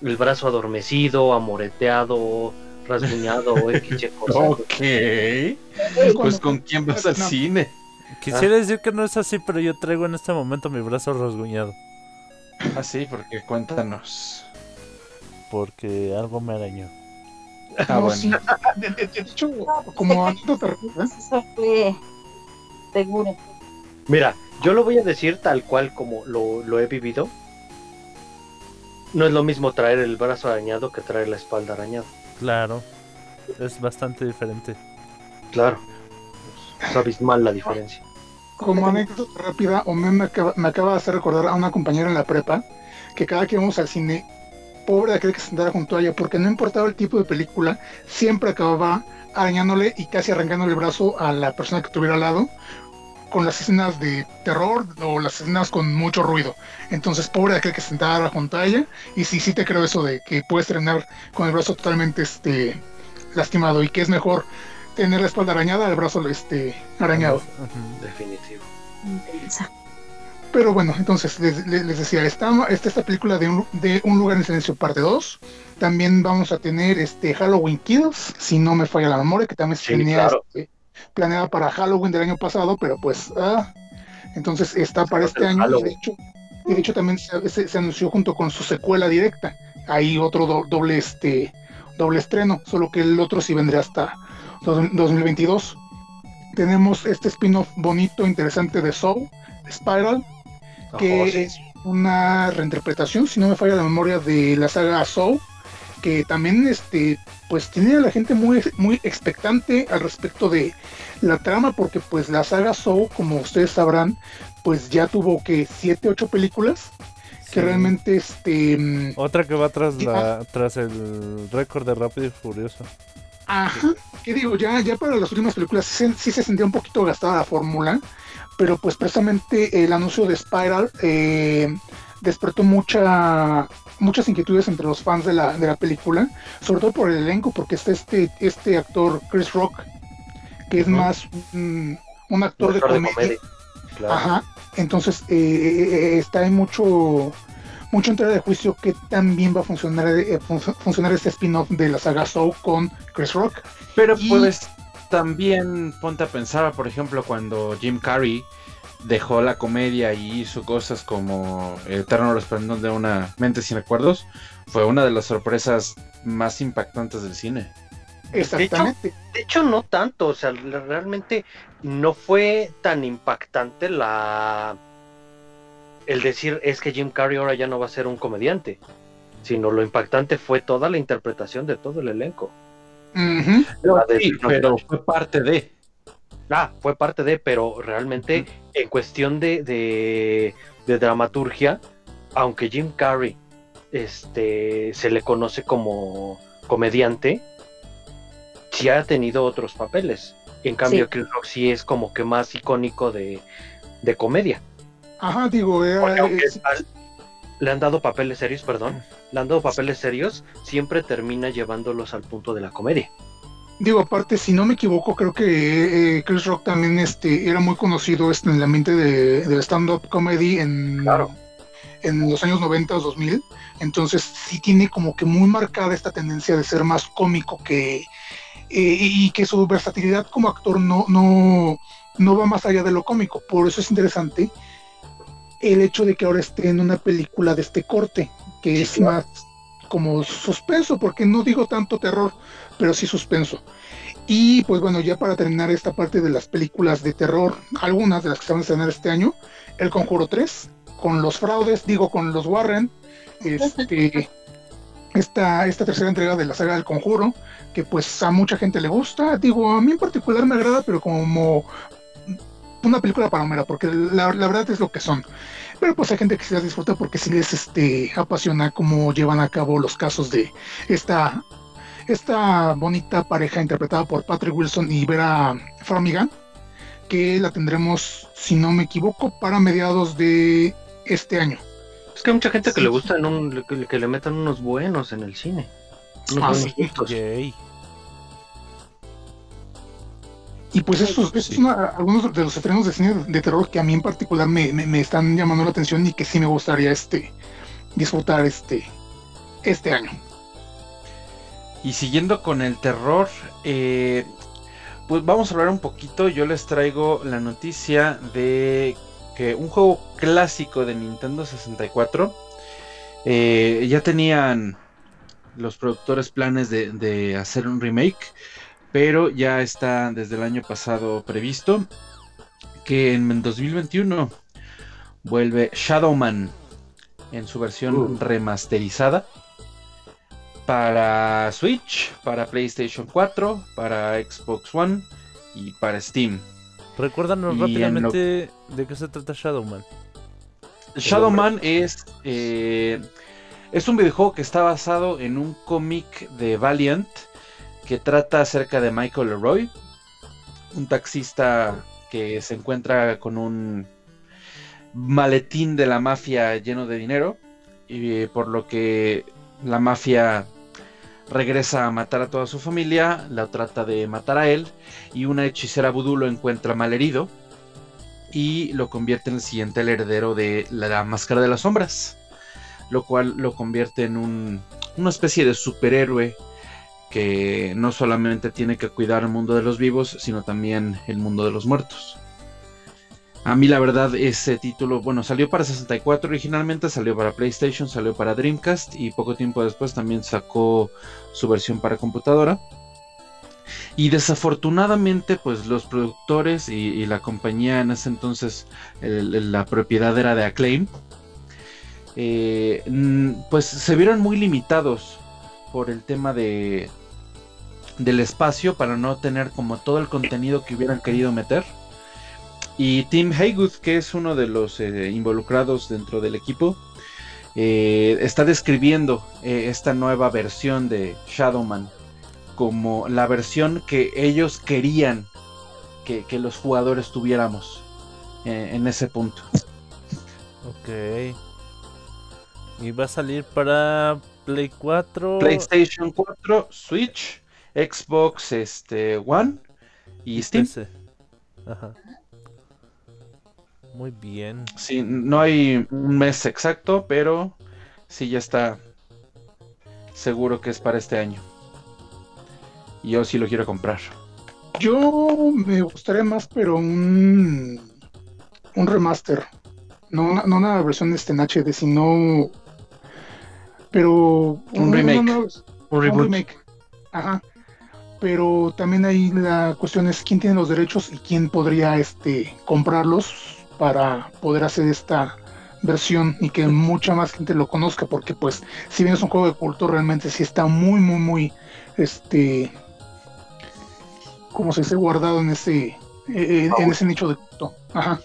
el brazo adormecido, amoreteado, rasguñado, o *laughs* X. Ok. Es Pues con quién vas al No. cine. Quisiera decir que no es así, pero yo traigo en este momento mi brazo rasguñado. Ah, sí, porque cuéntanos. Porque algo me arañó. Ah, No, bueno. sí. De, *laughs* de- de hecho, como anécdota rápida, Eso fue seguro. Mira, yo lo voy a decir tal cual como lo, lo he vivido. No es lo mismo traer el brazo arañado que traer la espalda arañada. Claro. Es bastante diferente. Claro. Es abismal la diferencia. como anécdota rápida, Omen me acaba, me acaba de hacer recordar a una compañera en la prepa que cada que íbamos al cine, pobre de aquel que se sentara junto a ella, porque no importaba el tipo de película, siempre acababa arañándole y casi arrancándole el brazo a la persona que estuviera al lado con las escenas de terror o las escenas con mucho ruido. Entonces, pobre de aquel que se sentara junto a ella. Y sí, sí te creo eso de que puedes estrenar con el brazo totalmente este lastimado y que es mejor tener la espalda arañada al brazo este arañado. Definitivo. Intensa. Pero bueno, entonces les, les- decía, está, está esta película de un, de un lugar en silencio parte 2. También vamos a tener este Halloween Kills, si no me falla la memoria, que también se Sí, tenía claro. este, planeada para Halloween del año pasado, pero pues, ah, entonces está para este año. Y de hecho, y de hecho también se, se- se anunció junto con su secuela directa. Hay otro do- doble, este, doble estreno, solo que el otro sí vendría hasta dos- 2022. Tenemos este spin-off bonito, interesante de Soul, Spiral, que sí. es una reinterpretación, si no me falla la memoria, de la saga Soul, que también este, pues tiene a la gente muy, muy expectante al respecto de la trama, porque pues la saga Soul, como ustedes sabrán, pues ya tuvo que siete, ocho películas, que Sí. realmente este mm, Otra que va tras Sí, la tras el récord de Rápido y Furioso. Ajá, ¿qué digo? Ya, ya para las últimas películas sí, sí se sentía un poquito gastada la fórmula, pero pues precisamente el anuncio de Spiral eh, despertó mucha, muchas inquietudes entre los fans de la, de la película, sobre todo por el elenco, porque está este, este actor Chris Rock, que es más un, un actor de Actor de comedia. comedia. Claro. Ajá, entonces eh, eh, eh, está en mucho mucho en tela de juicio que también va a funcionar eh, fun- funcionar este spin-off de la saga Soul con Chris Rock. Pero Y- pues también ponte a pensar, por ejemplo, cuando Jim Carrey dejó la comedia y hizo cosas como El Eterno Resplandor de una mente sin recuerdos, fue una de las sorpresas más impactantes del cine. Exactamente. De hecho, no tanto, o sea, realmente no fue tan impactante la el decir es que Jim Carrey ahora ya no va a ser un comediante, sino lo impactante fue toda la interpretación de todo el elenco. De- Sí, pero fue parte de. Ah, fue parte de, pero realmente en cuestión de, de, de dramaturgia, aunque Jim Carrey este, se le conoce como comediante, sí ha tenido otros papeles. En cambio, Sí. Chris Rock sí es como que más icónico de, de comedia. Ajá, digo, es- al- le han dado papeles serios, perdón, le han dado papeles serios, siempre termina llevándolos al punto de la comedia. digo, aparte, si no me equivoco, creo que eh, Chris Rock también este, era muy conocido este, en el ambiente de, del stand-up comedy en, Claro. en los años 90 o 2000. Entonces, sí tiene como que muy marcada esta tendencia de ser más cómico que. eh, y que su versatilidad como actor no, no, no va más allá de lo cómico. Por eso es interesante el hecho de que ahora esté en una película de este corte, que es más como suspenso, porque no digo tanto terror, pero sí suspenso. Y pues bueno, ya para terminar esta parte de las películas de terror, algunas de las que se van a estrenar este año, El Conjuro 3, con los fraudes, digo con los Warren, este, *laughs* esta, esta tercera entrega de la saga del Conjuro, que pues a mucha gente le gusta, digo, a mí en particular me agrada, pero como una película palomera, porque la, la verdad es lo que son. Pero pues hay gente que se las disfruta porque sí les este, apasiona cómo llevan a cabo los casos de esta, esta bonita pareja interpretada por Patrick Wilson y Vera Farmiga, que la tendremos, si no me equivoco, para mediados de este año. Es que hay mucha gente que le gusta en un, que, que le metan unos buenos en el cine. Unos Ah, buenos sí. Y pues estos, estos son a- algunos de los estrenos de cine de terror que a mí en particular me, me- me están llamando la atención y que sí me gustaría este disfrutar este, este año. Y siguiendo con el terror, eh, pues vamos a hablar un poquito. Yo les traigo la noticia de que un juego clásico de Nintendo 64 eh, ya tenían los productores planes de, de hacer un remake, pero ya está desde el año pasado previsto que en 2021 vuelve Shadowman en su versión Uh. remasterizada para Switch, para PlayStation 4, para Xbox One y para Steam. Recuérdanos Y rápidamente de qué se trata Shadowman. Shadowman es, eh, es un videojuego que está basado en un cómic de Valiant que trata acerca de Michael Leroy, un taxista que se encuentra con un maletín de la mafia lleno de dinero y eh, por lo que la mafia regresa a matar a toda su familia, la trata de matar a él y una hechicera vudú lo encuentra malherido y lo convierte en el siguiente heredero de la, Máscara de las Sombras, lo cual lo convierte en un- una especie de superhéroe que no solamente tiene que cuidar el mundo de los vivos, sino también el mundo de los muertos. A mí la verdad ese título, bueno, salió para 64 originalmente, salió para PlayStation, salió para Dreamcast y poco tiempo después también sacó su versión para computadora. Y desafortunadamente, pues los productores y, la compañía en ese entonces, la propiedad era de Acclaim, eh, pues se vieron muy limitados por el tema de del espacio para no tener como todo el contenido que hubieran querido meter. Y Tim Haygood, que es uno de los eh, involucrados dentro del equipo, eh, está describiendo esta nueva versión de Shadowman como la versión que ellos querían que, los jugadores tuviéramos en ese punto. Ok. Y va a salir para Play 4. PlayStation 4, Switch, Xbox este, One y Steam. Ajá. Muy bien. Sí, no hay un mes exacto, pero sí ya está seguro que es para este año. Yo sí lo quiero comprar. Yo me gustaría más, pero un, un remaster. No una, no una versión este en HD, sino pero un, remake. un, remake. Ajá. Pero también ahí la cuestión es quién tiene los derechos y quién podría este comprarlos para poder hacer esta versión y que mucha más gente lo conozca porque pues si bien es un juego de culto realmente sí está muy muy muy este como se dice guardado en ese eh, en ese nicho de culto. Ajá.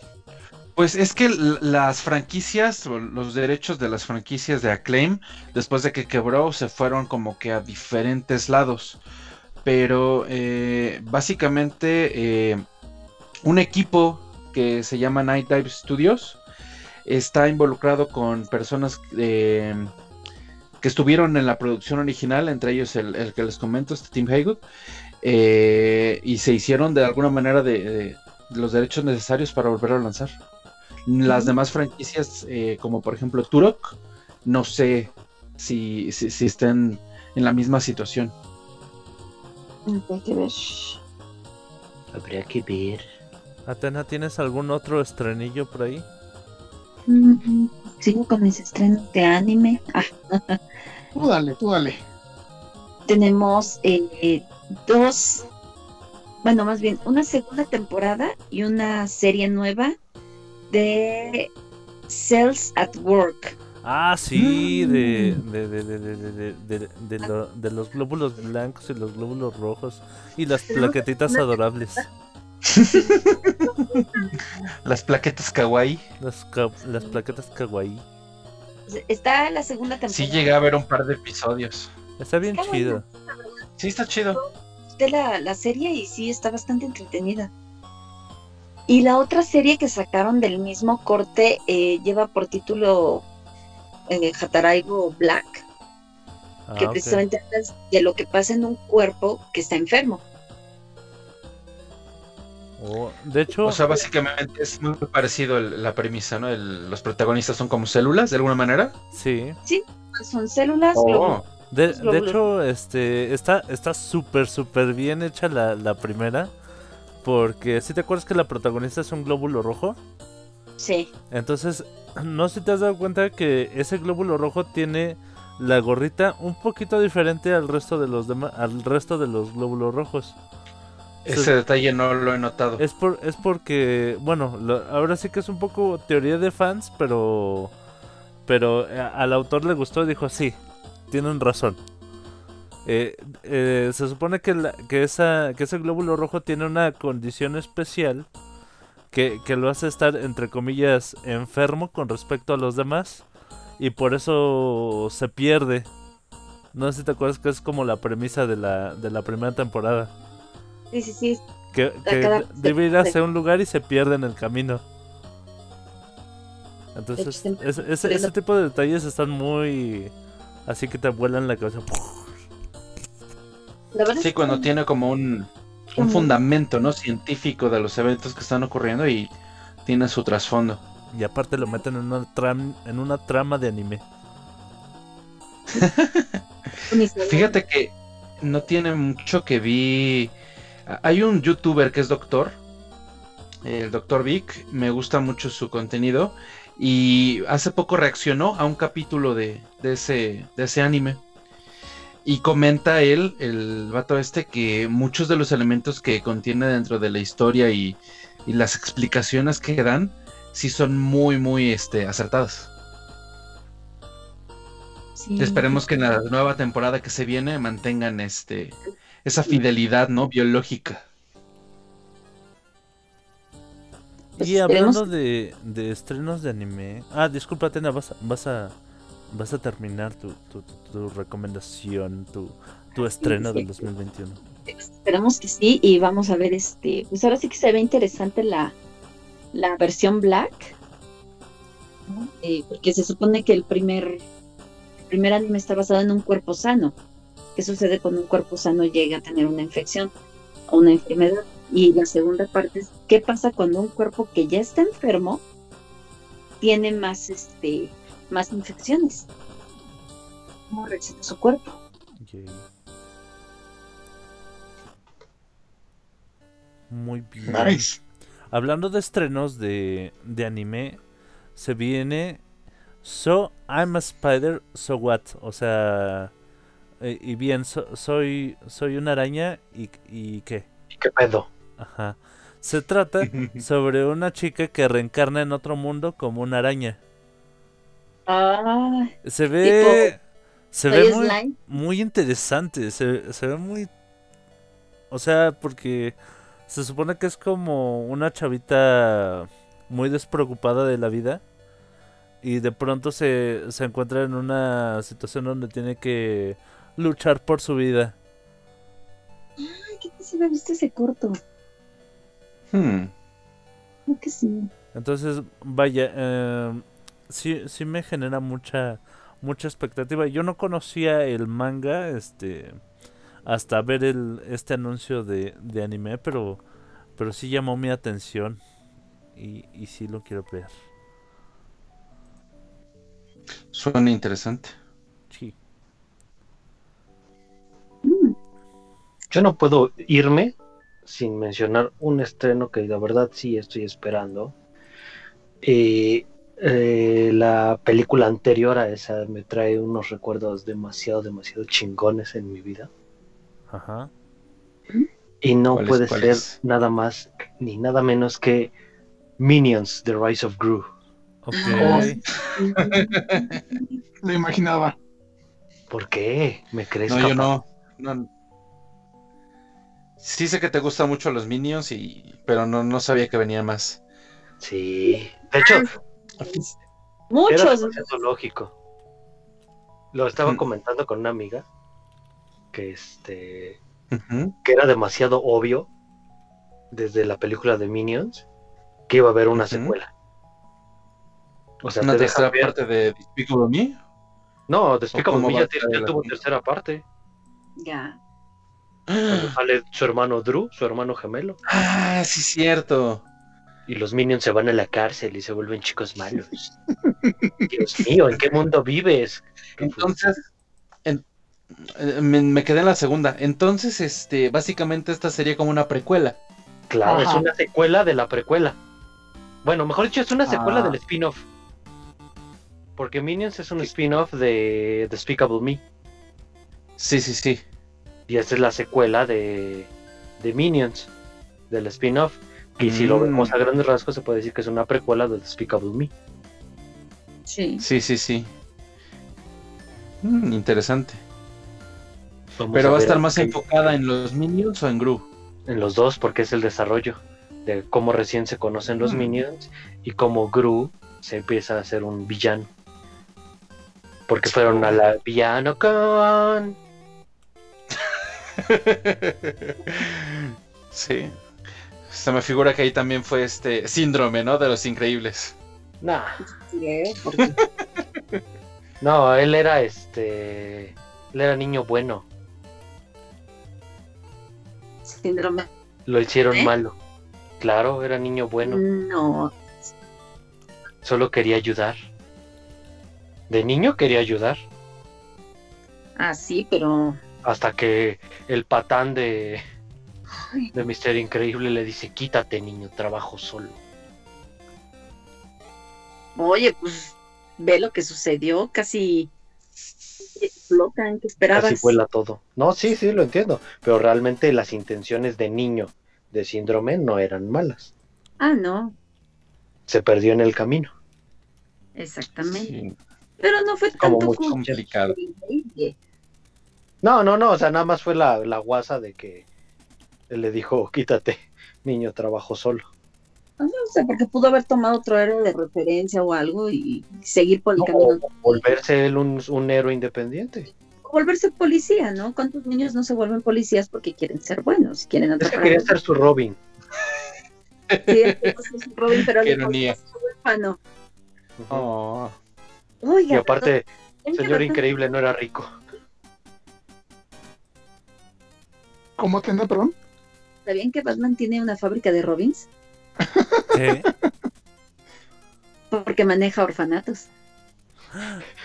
Pues es que las franquicias, los derechos de las franquicias de Acclaim, después de que quebró, se fueron como que a diferentes lados. Pero eh, básicamente eh, un equipo que se llama Night Dive Studios está involucrado con personas eh, que estuvieron en la producción original, entre ellos el, que les comento, este Tim Haygood, y se hicieron de alguna manera de los derechos necesarios para volverlo a lanzar. Las demás franquicias, como por ejemplo Turok, no sé si, si, estén en la misma situación. Habría que ver. Habría que ver. Atena, ¿tienes algún otro estrenillo por ahí? Mm, sigo con mis estrenos de anime. *laughs* Tú dale, tú dale. Tenemos eh, dos, bueno, más bien una segunda temporada y una serie nueva de Cells at Work. Ah, sí, de, de, de, de, los glóbulos blancos y los glóbulos rojos y las plaquetitas adorables. *laughs* las plaquetas kawaii. Las, las plaquetas kawaii. Está la segunda temporada. Sí, llegué a ver un par de episodios. Está bien chido. Sí, está chido. De la, la serie y sí, está bastante entretenida. Y la otra serie que sacaron del mismo corte eh, lleva por título eh, Hataraigo Black, que ah, precisamente habla de lo que pasa en un cuerpo que está enfermo. Oh, de hecho, o sea, básicamente es muy parecido la premisa, ¿no? los protagonistas son como células, de alguna manera. Sí. Sí, son células. Oh. De, hecho, este está está súper súper bien hecha la, la primera. Porque si te acuerdas que la protagonista es un glóbulo rojo. Sí. Entonces, no sé si te has dado cuenta que ese glóbulo rojo tiene la gorrita un poquito diferente al resto de los demás, al resto de los glóbulos rojos. Ese detalle no lo he notado. Es por, es porque, bueno, ahora sí que es un poco teoría de fans, pero, pero eh, al autor le gustó y dijo sí, tienen razón. Eh, eh, se supone que, que, esa, que ese glóbulo rojo tiene una condición especial que, lo hace estar, entre comillas, enfermo con respecto a los demás y por eso se pierde. No sé si te acuerdas que es como la premisa de la, de la primera temporada. Sí, sí, sí. Que, debe ir hacia un lugar y se pierde en el camino. Entonces, ese, ese tipo de detalles están muy... Así que te vuelan la cabeza. Sí, cuando tiene como un, un fundamento no científico de los eventos que están ocurriendo y tiene su trasfondo. Y aparte lo meten en una, en una trama de anime. *laughs* Fíjate que no tiene mucho que vi. Hay un youtuber que es doctor, el doctor Vic, me gusta mucho su contenido y hace poco reaccionó a un capítulo de, de ese, de ese anime. Y comenta él, el vato este, que muchos de los elementos que contiene dentro de la historia y, y las explicaciones que dan, sí son muy, muy este, acertadas. Sí. Esperemos que en la nueva temporada que se viene mantengan este esa fidelidad, ¿no? Biológica. Pues Y hablando de, de estrenos de anime. Ah, disculpa, Tena, vas a, vas a, vas a terminar tu, tu, recomendación, tu, tu estreno sí. del 2021. Esperamos que sí y vamos a ver este, pues ahora sí que se ve interesante la, la versión black, ¿no? Eh, porque se supone que el primer, el primer anime está basado en un cuerpo sano. ¿Qué sucede cuando un cuerpo sano llega a tener una infección o una enfermedad? Y la segunda parte es qué pasa cuando un cuerpo que ya está enfermo tiene más este más infecciones. ¿Cómo reacciona su cuerpo? Muy bien. Nice. Hablando de estrenos de, de anime, se viene So I'm a Spider, So What. O sea, eh, y bien, so- soy, soy una araña y, y qué. ¿Qué pedo? Ajá. Se trata *laughs* sobre una chica que reencarna en otro mundo como una araña. Ah, Se ve. Se ve muy, muy interesante. Se, se ve muy. O sea, porque se supone que es como una chavita muy despreocupada de la vida. Y de pronto se, se encuentra en una situación donde tiene que luchar por su vida. Ay, ¿qué si me viste ese corto? Hmm. Creo que sí. Entonces, vaya, eh, sí, sí me genera mucha, mucha expectativa. Yo no conocía el manga, este, hasta ver el, este anuncio de, de anime, pero, pero sí llamó mi atención y, y sí lo quiero ver. Suena interesante. Sí. Yo no puedo irme sin mencionar un estreno que la verdad sí estoy esperando. Eh, eh, la película anterior a esa me trae unos recuerdos demasiado, demasiado chingones en mi vida. Ajá. Y no ¿Cuál es, puede ser es? nada más ni nada menos que Minions, The Rise of Gru. Ok. *laughs* Lo imaginaba. ¿Por qué? ¿Me crees No, yo no, no. Sí sé que te gustan mucho los Minions, y, pero no, no sabía que venían más. Sí. De hecho, era Muchos. demasiado lógico. Lo estaba Mm. comentando con una amiga que este que era demasiado obvio desde la película de Minions que iba a haber una secuela. O sea, ¿Una te tercera ver- parte de Despicable Me? No, Despicable Me ya, tuvo tercera parte. Ya. Cuando sale su hermano Drew, su hermano gemelo, Ah, sí, cierto. Y los Minions se van a la cárcel y se vuelven chicos malos. Dios mío, ¿en qué mundo vives? Entonces, en- eh, me, me quedé en la segunda. Entonces, este, básicamente esta sería como una precuela. Claro, es una secuela de la precuela. Bueno, mejor dicho, es una secuela Ah. del spin-off. Porque Minions es un spin-off de Despicable Me. Sí, sí, sí. Y esta es la secuela de, de Minions, del spin-off. Y si lo Mm. vemos a grandes rasgos, se puede decir que es una precuela de Despicable Me. Sí. Sí, sí, sí. Mm, interesante. Vamos Pero va a estar más enfocada en los Minions o en Gru. en los dos, porque es el desarrollo de cómo recién se conocen los Mm. Minions y cómo Gru se empieza a ser un villano. Porque fueron a la villano con. *laughs* sí. Se me figura que ahí también fue este síndrome, ¿no? De los increíbles. Nah, Sí, ¿eh? *laughs* No, él era este. Él era niño bueno. síndrome. Lo hicieron ¿Eh? malo. Claro, era niño bueno. No. Solo quería ayudar. De niño quería ayudar. Ah, sí, pero Hasta que el patán de, de Mister Increíble le dice, quítate niño, trabajo solo. Oye, pues ve lo que sucedió, casi explotan, ¿qué esperabas? Así vuela todo. No, sí, sí, lo entiendo. Pero realmente las intenciones de niño de síndrome no eran malas. Ah, no, Se perdió en el camino. exactamente. Sí. Pero no fue Como tanto muy complicado. No, no, no, o sea, nada más fue la, la guasa de que él le dijo, quítate, niño, trabajo solo. No sé, porque pudo haber tomado otro héroe de referencia o algo y seguir por el No, camino. o volverse él un, un héroe independiente. O volverse policía, ¿no? ¿Cuántos niños no se vuelven policías porque quieren ser buenos? Quieren Es que quería ser su Robin. Sí, un Robin, pero Qué ironía. su huérfano. Oh. Oiga, Y aparte, perdón, señor ¿sabían que increíble no era rico. ¿Cómo te anda, perdón? ¿Sabían que Batman tiene una fábrica de Robins? ¿Qué? Porque maneja orfanatos.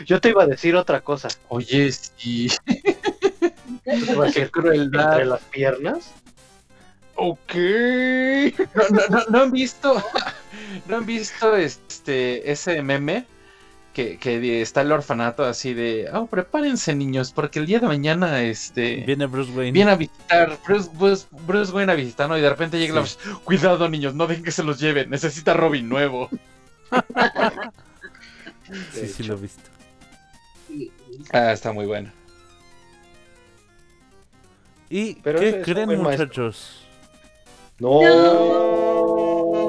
Yo te iba a decir otra cosa. Oye, sí. Iba a crueldad. entre las piernas. Ok. No, no, no, no han visto, *laughs* no han visto este ese meme que, que está el orfanato así de, oh, prepárense niños, porque el día de mañana este Viene Bruce Wayne. viene a visitar Bruce, Bruce, Bruce Wayne a visitarnos y de repente llega la Sí. voz, cuidado niños, no dejen que se los lleven, necesita Robin nuevo. *laughs* Sí, sí lo he visto. Ah, está muy bueno. ¿Y Pero qué creen, muchachos? No.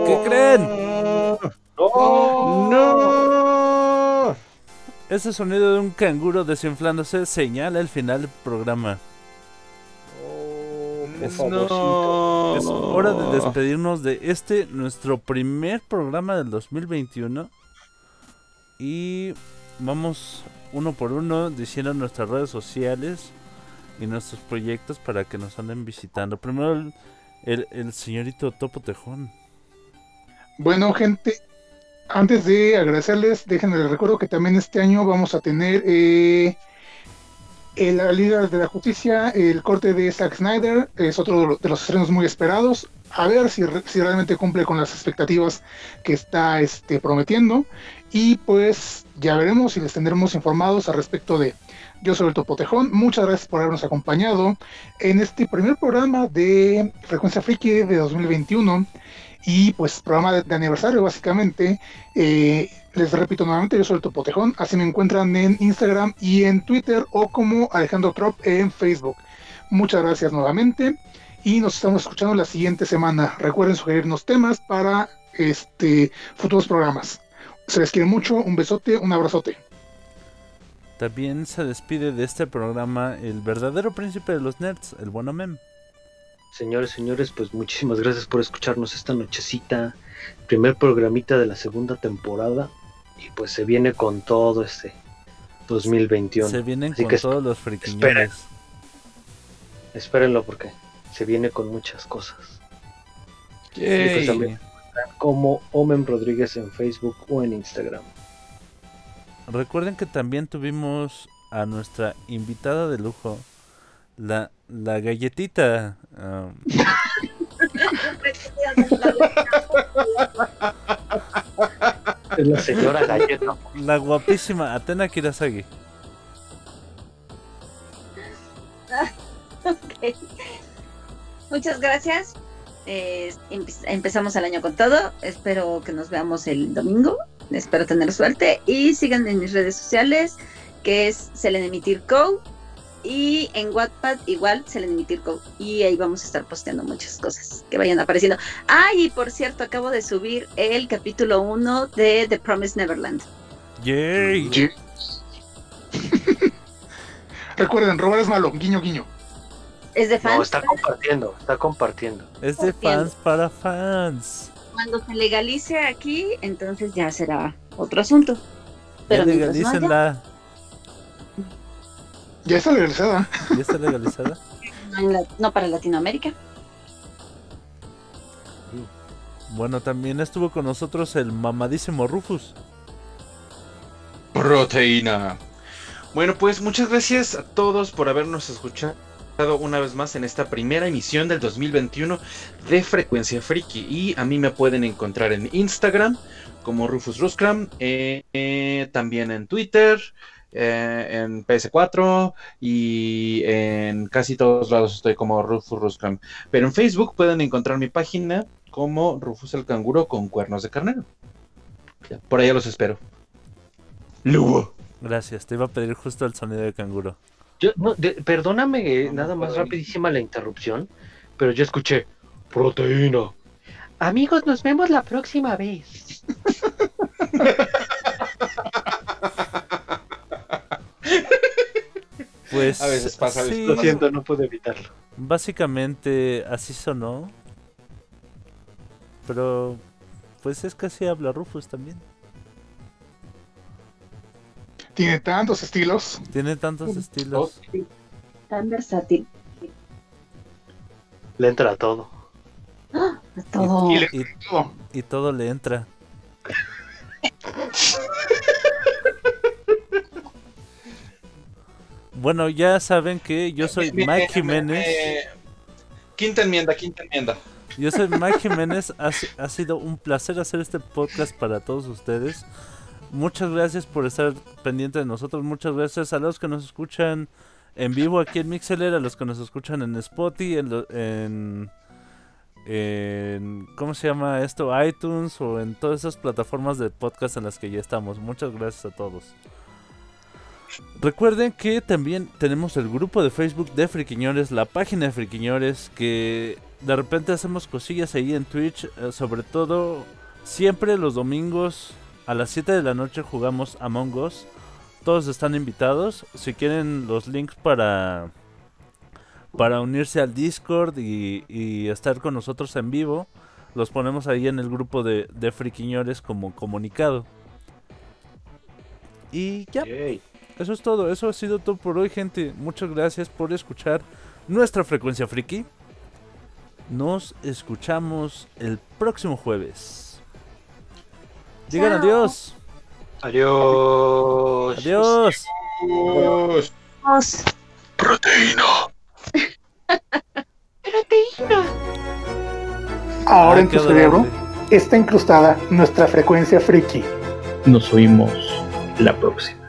¿Qué creen? No. No. Ese sonido de un canguro desinflándose señala el final del programa. por Es- favorcito. Es hora de despedirnos de este, nuestro primer programa del 2021. Y vamos uno por uno diciendo nuestras redes sociales y nuestros proyectos para que nos anden visitando. Primero el, el- el señorito Topo Tejón. Bueno, gente, antes de agradecerles, déjenme les recuerdo que también este año vamos a tener eh, la Liga de la Justicia, el corte de Zack Snyder, es otro de lo- de los estrenos muy esperados. A ver si realmente cumple con las expectativas que está este, prometiendo. Y pues ya veremos y les tendremos informados al respecto de. Yo soy el Topotejón. Muchas gracias por habernos acompañado en este primer programa de Frecuencia Friki de 2021 y pues programa de, aniversario básicamente. Eh, les repito nuevamente, yo soy el Topotejón, así me encuentran en Instagram y en Twitter o como Alejandro Trop en Facebook. Muchas gracias nuevamente y nos estamos escuchando la siguiente semana. Recuerden sugerirnos temas para este futuros programas. Se les quiere mucho, un besote, un abrazote. También se despide de este programa el verdadero príncipe de los nerds, el bueno Mem. Señores, señores, pues muchísimas gracias por escucharnos esta nochecita. Primer programita de la segunda temporada. Y pues se viene con todo este 2021. Se vienen Así con que todos los friquiñones. Espérenlo porque se viene con muchas cosas. Yay. pues, también. Como Omen Rodríguez en Facebook o en Instagram. Recuerden que también tuvimos a nuestra invitada de lujo, la, la galletita. um, la señora Galleta. la guapísima Atena Kirasagi. *laughs* Ok. Muchas gracias. Eh, empe- empezamos el año con todo. Espero que nos veamos el domingo. Espero tener suerte. Y sigan en mis redes sociales, que es Selenemitir Co. Y en Wattpad igual Selenemitir Co. Y ahí vamos a estar posteando muchas cosas que vayan apareciendo. Ah, y por cierto, acabo de subir el capítulo 1 de The Promised Neverland. ¡Yay! *laughs* Recuerden, robar es malo, guiño, guiño. Es de fans. No, está compartiendo, está compartiendo. Es de fans para fans. Cuando se legalice aquí, entonces ya será otro asunto. Ya Pero mientras no haya- legalícenla. Ya está legalizada. ¿Ya está legalizada? no, para Latinoamérica. Bueno, también estuvo con nosotros el mamadísimo Rufus. Proteína. Bueno, pues muchas gracias a todos por habernos escuchado una vez más en esta primera emisión del 2021 de Frecuencia Friki. Y a mí me pueden encontrar en Instagram como Rufus Ruscram, eh, eh, también en Twitter, eh, en PS4 y en casi todos lados estoy como Rufus Ruscram. Pero en Facebook pueden encontrar mi página como Rufus el Canguro con cuernos de carnero. Por allá los espero. Lugo. Gracias, te iba a pedir justo el sonido de canguro. Yo, no, de- perdóname nada más rapidísima la interrupción, pero yo escuché proteína. Amigos, nos vemos la próxima vez. *laughs* Pues A veces pasa, sí, Lo siento, no pude evitarlo. básicamente así sonó. Pero pues es que así habla Rufus también. Tiene tantos estilos. Tiene tantos estilos. Tan versátil. Le entra a todo. ¡Ah! A todo. Y le Y, todo. y todo le entra. Bueno, ya saben que yo soy Mike Jiménez. eh, quinta enmienda, quinta enmienda. Yo soy *laughs* Mike Jiménez. Ha, si- ha sido un placer hacer este podcast para todos ustedes. Muchas gracias por estar pendiente de nosotros. Muchas gracias a los que nos escuchan en vivo aquí en Mixeler, a los que nos escuchan en Spotify, en, lo- en, en- ¿cómo se llama esto? iTunes o en todas esas plataformas de podcast en las que ya estamos. Muchas gracias a todos. Recuerden que también tenemos el grupo de Facebook de Friquiñores, la página de Friquiñores, que de repente hacemos cosillas ahí en Twitch, eh, sobre todo siempre los domingos a las 7 de la noche jugamos Among Us. Todos están invitados. Si quieren los links para para unirse al Discord y, estar con nosotros en vivo, los ponemos ahí en el grupo de, de Friquiñores como comunicado. Y ya. Eso es todo, eso ha sido todo por hoy, gente. Muchas gracias por escuchar nuestra frecuencia friki. Nos escuchamos el próximo jueves. Digan Chao. adiós. Adiós. Adiós. Dios. *laughs* Ahora Ah, en tu cerebro está incrustada nuestra frecuencia friki. Nos oímos la próxima.